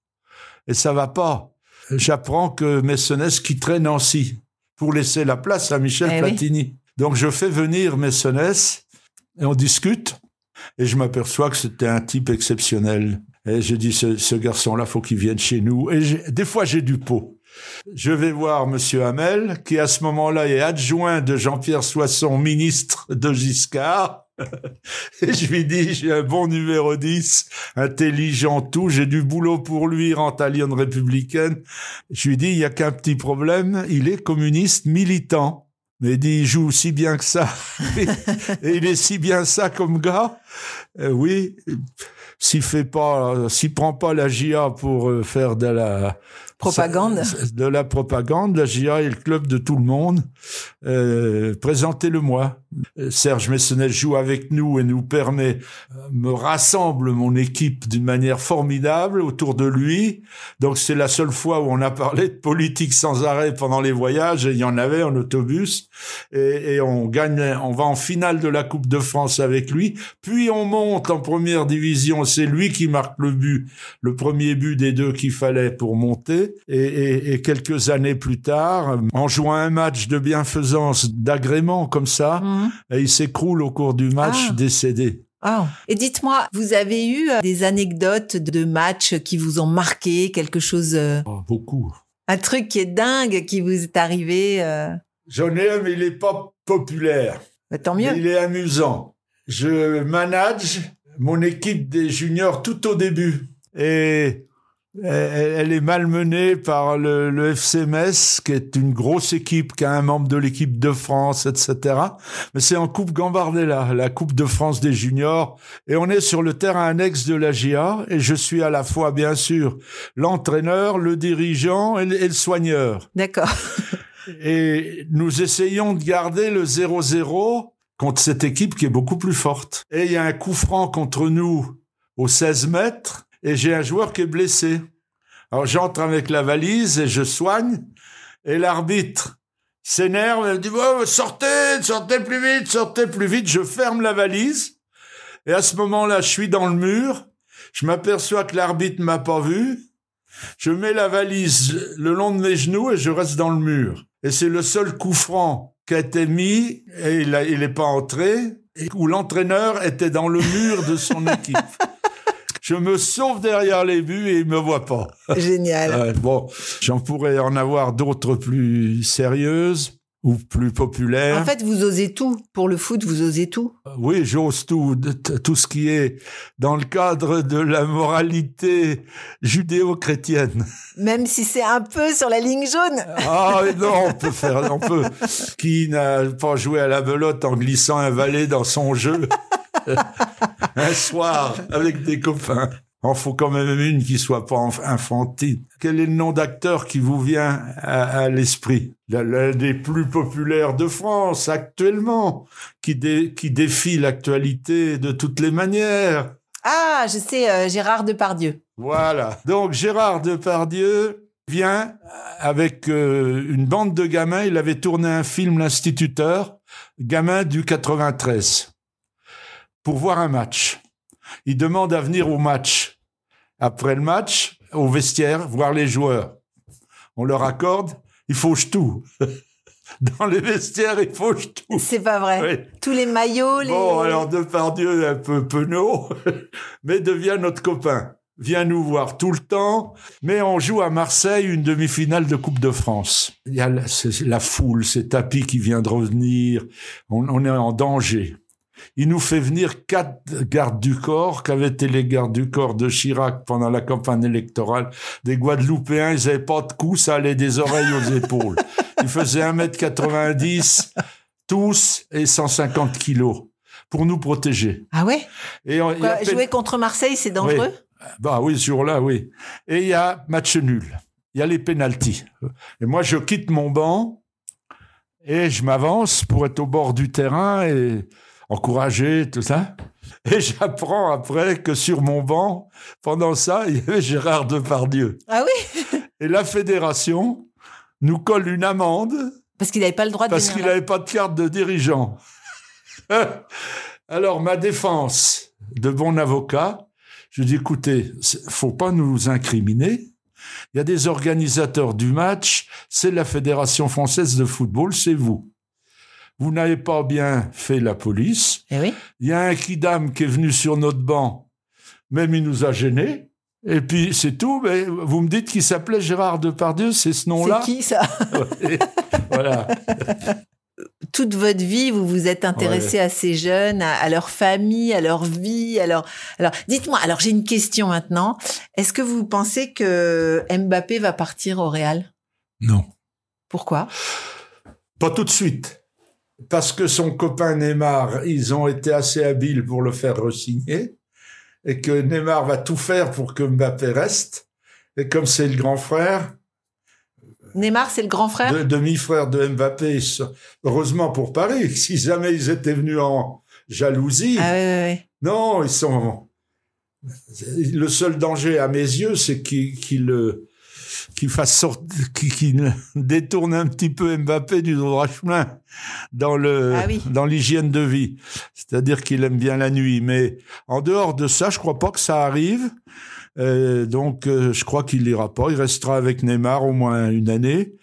Et ça va pas. J'apprends que Messonès quitterait Nancy pour laisser la place à Michel Eh oui. Platini. Donc je fais venir Messonès et on discute et je m'aperçois que c'était un type exceptionnel. Et je dis, ce, ce garçon-là, faut qu'il vienne chez nous. Et des fois, j'ai du pot. Je vais voir Monsieur Hamel, qui à ce moment-là est adjoint de Jean-Pierre Soisson, ministre de Giscard. [LAUGHS] Et je lui dis, j'ai un bon numéro 10, intelligent, tout, j'ai du boulot pour lui, Lyon républicaine. Je lui dis, il y a qu'un petit problème, il est communiste militant. Mais il dit, il joue si bien que ça. [LAUGHS] Et il est si bien ça comme gars. Euh, oui, s'il fait pas, s'il prend pas la GIA pour euh, faire de la Propagande. de la propagande, la GIA est le club de tout le monde. Euh, Présentez-le-moi. Euh, Serge Messonnet joue avec nous et nous permet, euh, me rassemble mon équipe d'une manière formidable autour de lui. Donc c'est la seule fois où on a parlé de politique sans arrêt pendant les voyages. Et il y en avait en autobus. Et, et on gagne, on va en finale de la Coupe de France avec lui. Puis on monte en première division. C'est lui qui marque le but, le premier but des deux qu'il fallait pour monter. Et, et- et quelques années plus tard, en jouant un match de bienfaisance, d'agrément comme ça, Mhm. et il s'écroule au cours du match, Ah. décédé. Et dites-moi, vous avez eu euh, des anecdotes de matchs qui vous ont marqué, quelque chose, Oh, beaucoup. un truc qui est dingue qui vous est arrivé euh, J'en ai un, mais il n'est pas populaire. bah, Tant Mais mieux. Il est amusant. Je manage mon équipe des juniors tout au début. Et elle, est malmenée par le, le FC Metz, qui est une grosse équipe, qui a un membre de l'équipe de France, etc. Mais c'est en Coupe Gambardella, la Coupe de France des juniors. Et on est sur le terrain annexe de la GIA. Et je suis à la fois, bien sûr, l'entraîneur, le dirigeant et le- et le soigneur D'accord. [LAUGHS] et nous essayons de garder le 0-0 contre cette équipe qui est beaucoup plus forte. Et il y a un coup franc contre nous aux 16 mètres et j'ai un joueur qui est blessé. Alors j'entre avec la valise et je soigne et l'arbitre s'énerve et dit oh, sortez, sortez plus vite, sortez plus vite. Je ferme la valise et à ce moment-là, je suis dans le mur. Je m'aperçois que l'arbitre m'a pas vu. Je mets la valise le long de mes genoux et je reste dans le mur. Et c'est le seul coup franc qui a été mis et il, a- il est pas entré et où l'entraîneur était dans le mur de son [LAUGHS] équipe. Je me sauve derrière les buts et il me voit pas. [LAUGHS] Génial. Euh, bon, j'en pourrais en avoir d'autres plus sérieuses ou plus populaires. En fait, vous osez tout. Pour le foot, vous osez tout. Oui, j'ose tout, tout ce qui est dans le cadre de la moralité judéo-chrétienne. [LAUGHS] Même si c'est un peu sur la ligne jaune. Ah non, on peut faire, on peut. [LAUGHS] Qui n'a pas joué à la belote en glissant un valet dans son jeu? [LAUGHS] un soir avec des copains En faut quand même une qui soit pas infantile. Quel est le nom d'acteur qui vous vient à, à l'esprit? L'un l'un des plus populaires de France actuellement, qui, dé- qui défie l'actualité de toutes les manières. Ah, je sais, euh, Gérard Depardieu. Voilà. Donc Gérard Depardieu vient avec euh, une bande de gamins. Il avait tourné un film, L'Instituteur, gamin du 93, pour voir un match. Il demande à venir au match. Après le match, au vestiaire, voir les joueurs. On leur accorde, il fauche tout. [LAUGHS] Dans les vestiaires, il fauche tout. C'est pas vrai. Oui. Tous les maillots, les... Bon, alors Depardieu un peu penaud, [LAUGHS] mais devient notre copain. Vient nous voir tout le temps, mais on joue à Marseille une demi-finale de Coupe de France. Il y a la, foule, c'est Tapi qui vient de revenir, on, on est en danger. Il nous fait venir quatre gardes du corps, qu'avaient été les gardes du corps de Chirac pendant la campagne électorale? Des Guadeloupéens, ils avaient pas de coups, ça allait des oreilles aux épaules. [LAUGHS] Ils faisaient 1m90, tous et 150 kilos pour nous protéger. Ah ouais? Et on- Quoi, Jouer contre Marseille, c'est dangereux? Bah oui, ce jour-là, oui. Et il y a match nul. Il y a les pénalties. Et moi, je quitte mon banc et je m'avance pour être au bord du terrain et encourager, tout ça. Et j'apprends après que sur mon banc, pendant ça, il y avait Gérard Depardieu. Ah oui? Et la fédération nous colle une amende Parce qu'il n'avait pas le droit de parce qu'il n'avait pas de carte de dirigeant. [LAUGHS] Alors, ma défense de bon avocat, je dis, écoutez, faut pas nous incriminer. Il y a des organisateurs du match, c'est la Fédération française de football, c'est vous. Vous n'avez pas bien fait la police. Eh oui. Il y a un kidam qui est venu sur notre banc, même il nous a gênés. Et puis, c'est tout. Mais vous me dites qu'il s'appelait Gérard Depardieu, c'est ce nom-là C'est qui ça? [LAUGHS] Ouais. Voilà. [LAUGHS] Toute votre vie, vous vous êtes intéressé à ces jeunes, à, à leur famille, à leur vie. Alors, alors dites-moi, alors j'ai une question maintenant. Est-ce que vous pensez que Mbappé va partir au Real? Non. Pourquoi? Pas tout de suite. Parce que son copain Neymar, ils ont été assez habiles pour le faire re-signer. Et que Neymar va tout faire pour que Mbappé reste. Et comme c'est le grand frère, Neymar, c'est le grand frère? de- demi-frère de Mbappé, heureusement pour Paris, [LAUGHS] si jamais ils étaient venus en jalousie, Ah oui, oui, oui. non, ils sont. Le seul danger à mes yeux, c'est qu'il qu'il euh, qu'il fasse sortir, qu'il [LAUGHS] détourne un petit peu Mbappé du droit chemin dans le Ah oui. dans l'hygiène de vie. C'est-à-dire qu'il aime bien la nuit, mais en dehors de ça, je crois pas que ça arrive. Euh, donc, euh, je crois qu'il ira pas. Il restera avec Neymar au moins une année.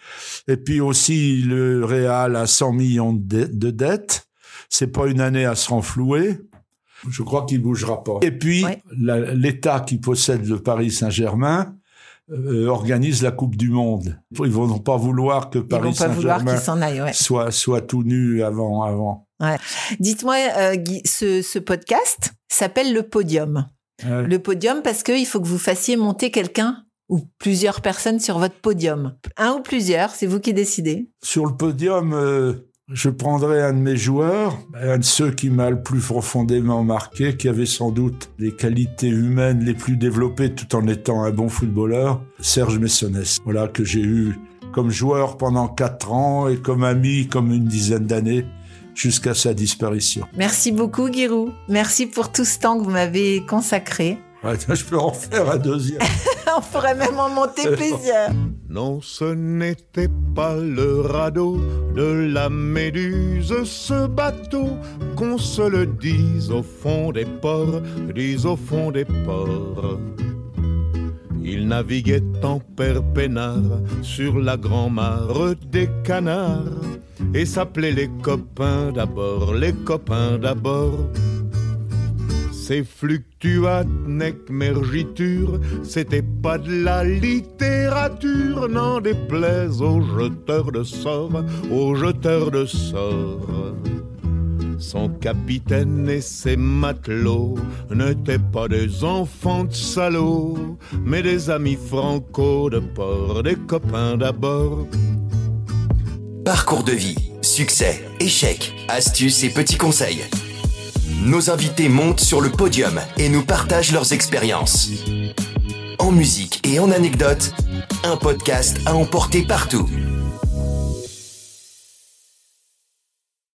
Et puis aussi, le Real a 100 millions de, de- de dettes. C'est pas une année à se renflouer. Je crois qu'il bougera pas. Et puis, Ouais. l'État qui possède le Paris Saint-Germain euh, organise la Coupe du Monde. Ils vont pas vouloir que Paris Saint-Germain. Ouais. soit soit tout nu avant avant. Dites-moi, euh, ce, ce podcast s'appelle le Podium. Ouais. Le podium parce qu'il faut que vous fassiez monter quelqu'un ou plusieurs personnes sur votre podium. Un ou plusieurs, c'est vous qui décidez. Sur le podium, euh, je prendrai un de mes joueurs, un de ceux qui m'a le plus profondément marqué, qui avait sans doute les qualités humaines les plus développées tout en étant un bon footballeur, Serge Messonès. Voilà, que j'ai eu comme joueur pendant quatre ans et comme ami comme une dizaine d'années jusqu'à sa disparition. Merci beaucoup, Guirou. Merci pour tout ce temps que vous m'avez consacré. Ouais, je peux en faire un deuxième. [LAUGHS] On pourrait même en monter plusieurs. Non, ce n'était pas le radeau de la Méduse, ce bateau, qu'on se le dise au fond des ports, dise au fond des ports. Il naviguait en père peinard sur la grand-mare des canards et s'appelait les copains d'abord, les copains d'abord. Ces fluctuates nec mergiture, c'était pas de la littérature, n'en déplaise aux jeteurs de sorts, aux jeteurs de sorts. Son capitaine et ses matelots n'étaient pas des enfants de salauds, mais des amis franco de port, des copains d'abord. Parcours de vie, succès, échecs, astuces et petits conseils. Nos invités montent sur le podium et nous partagent leurs expériences. En musique et en anecdotes, un podcast à emporter partout.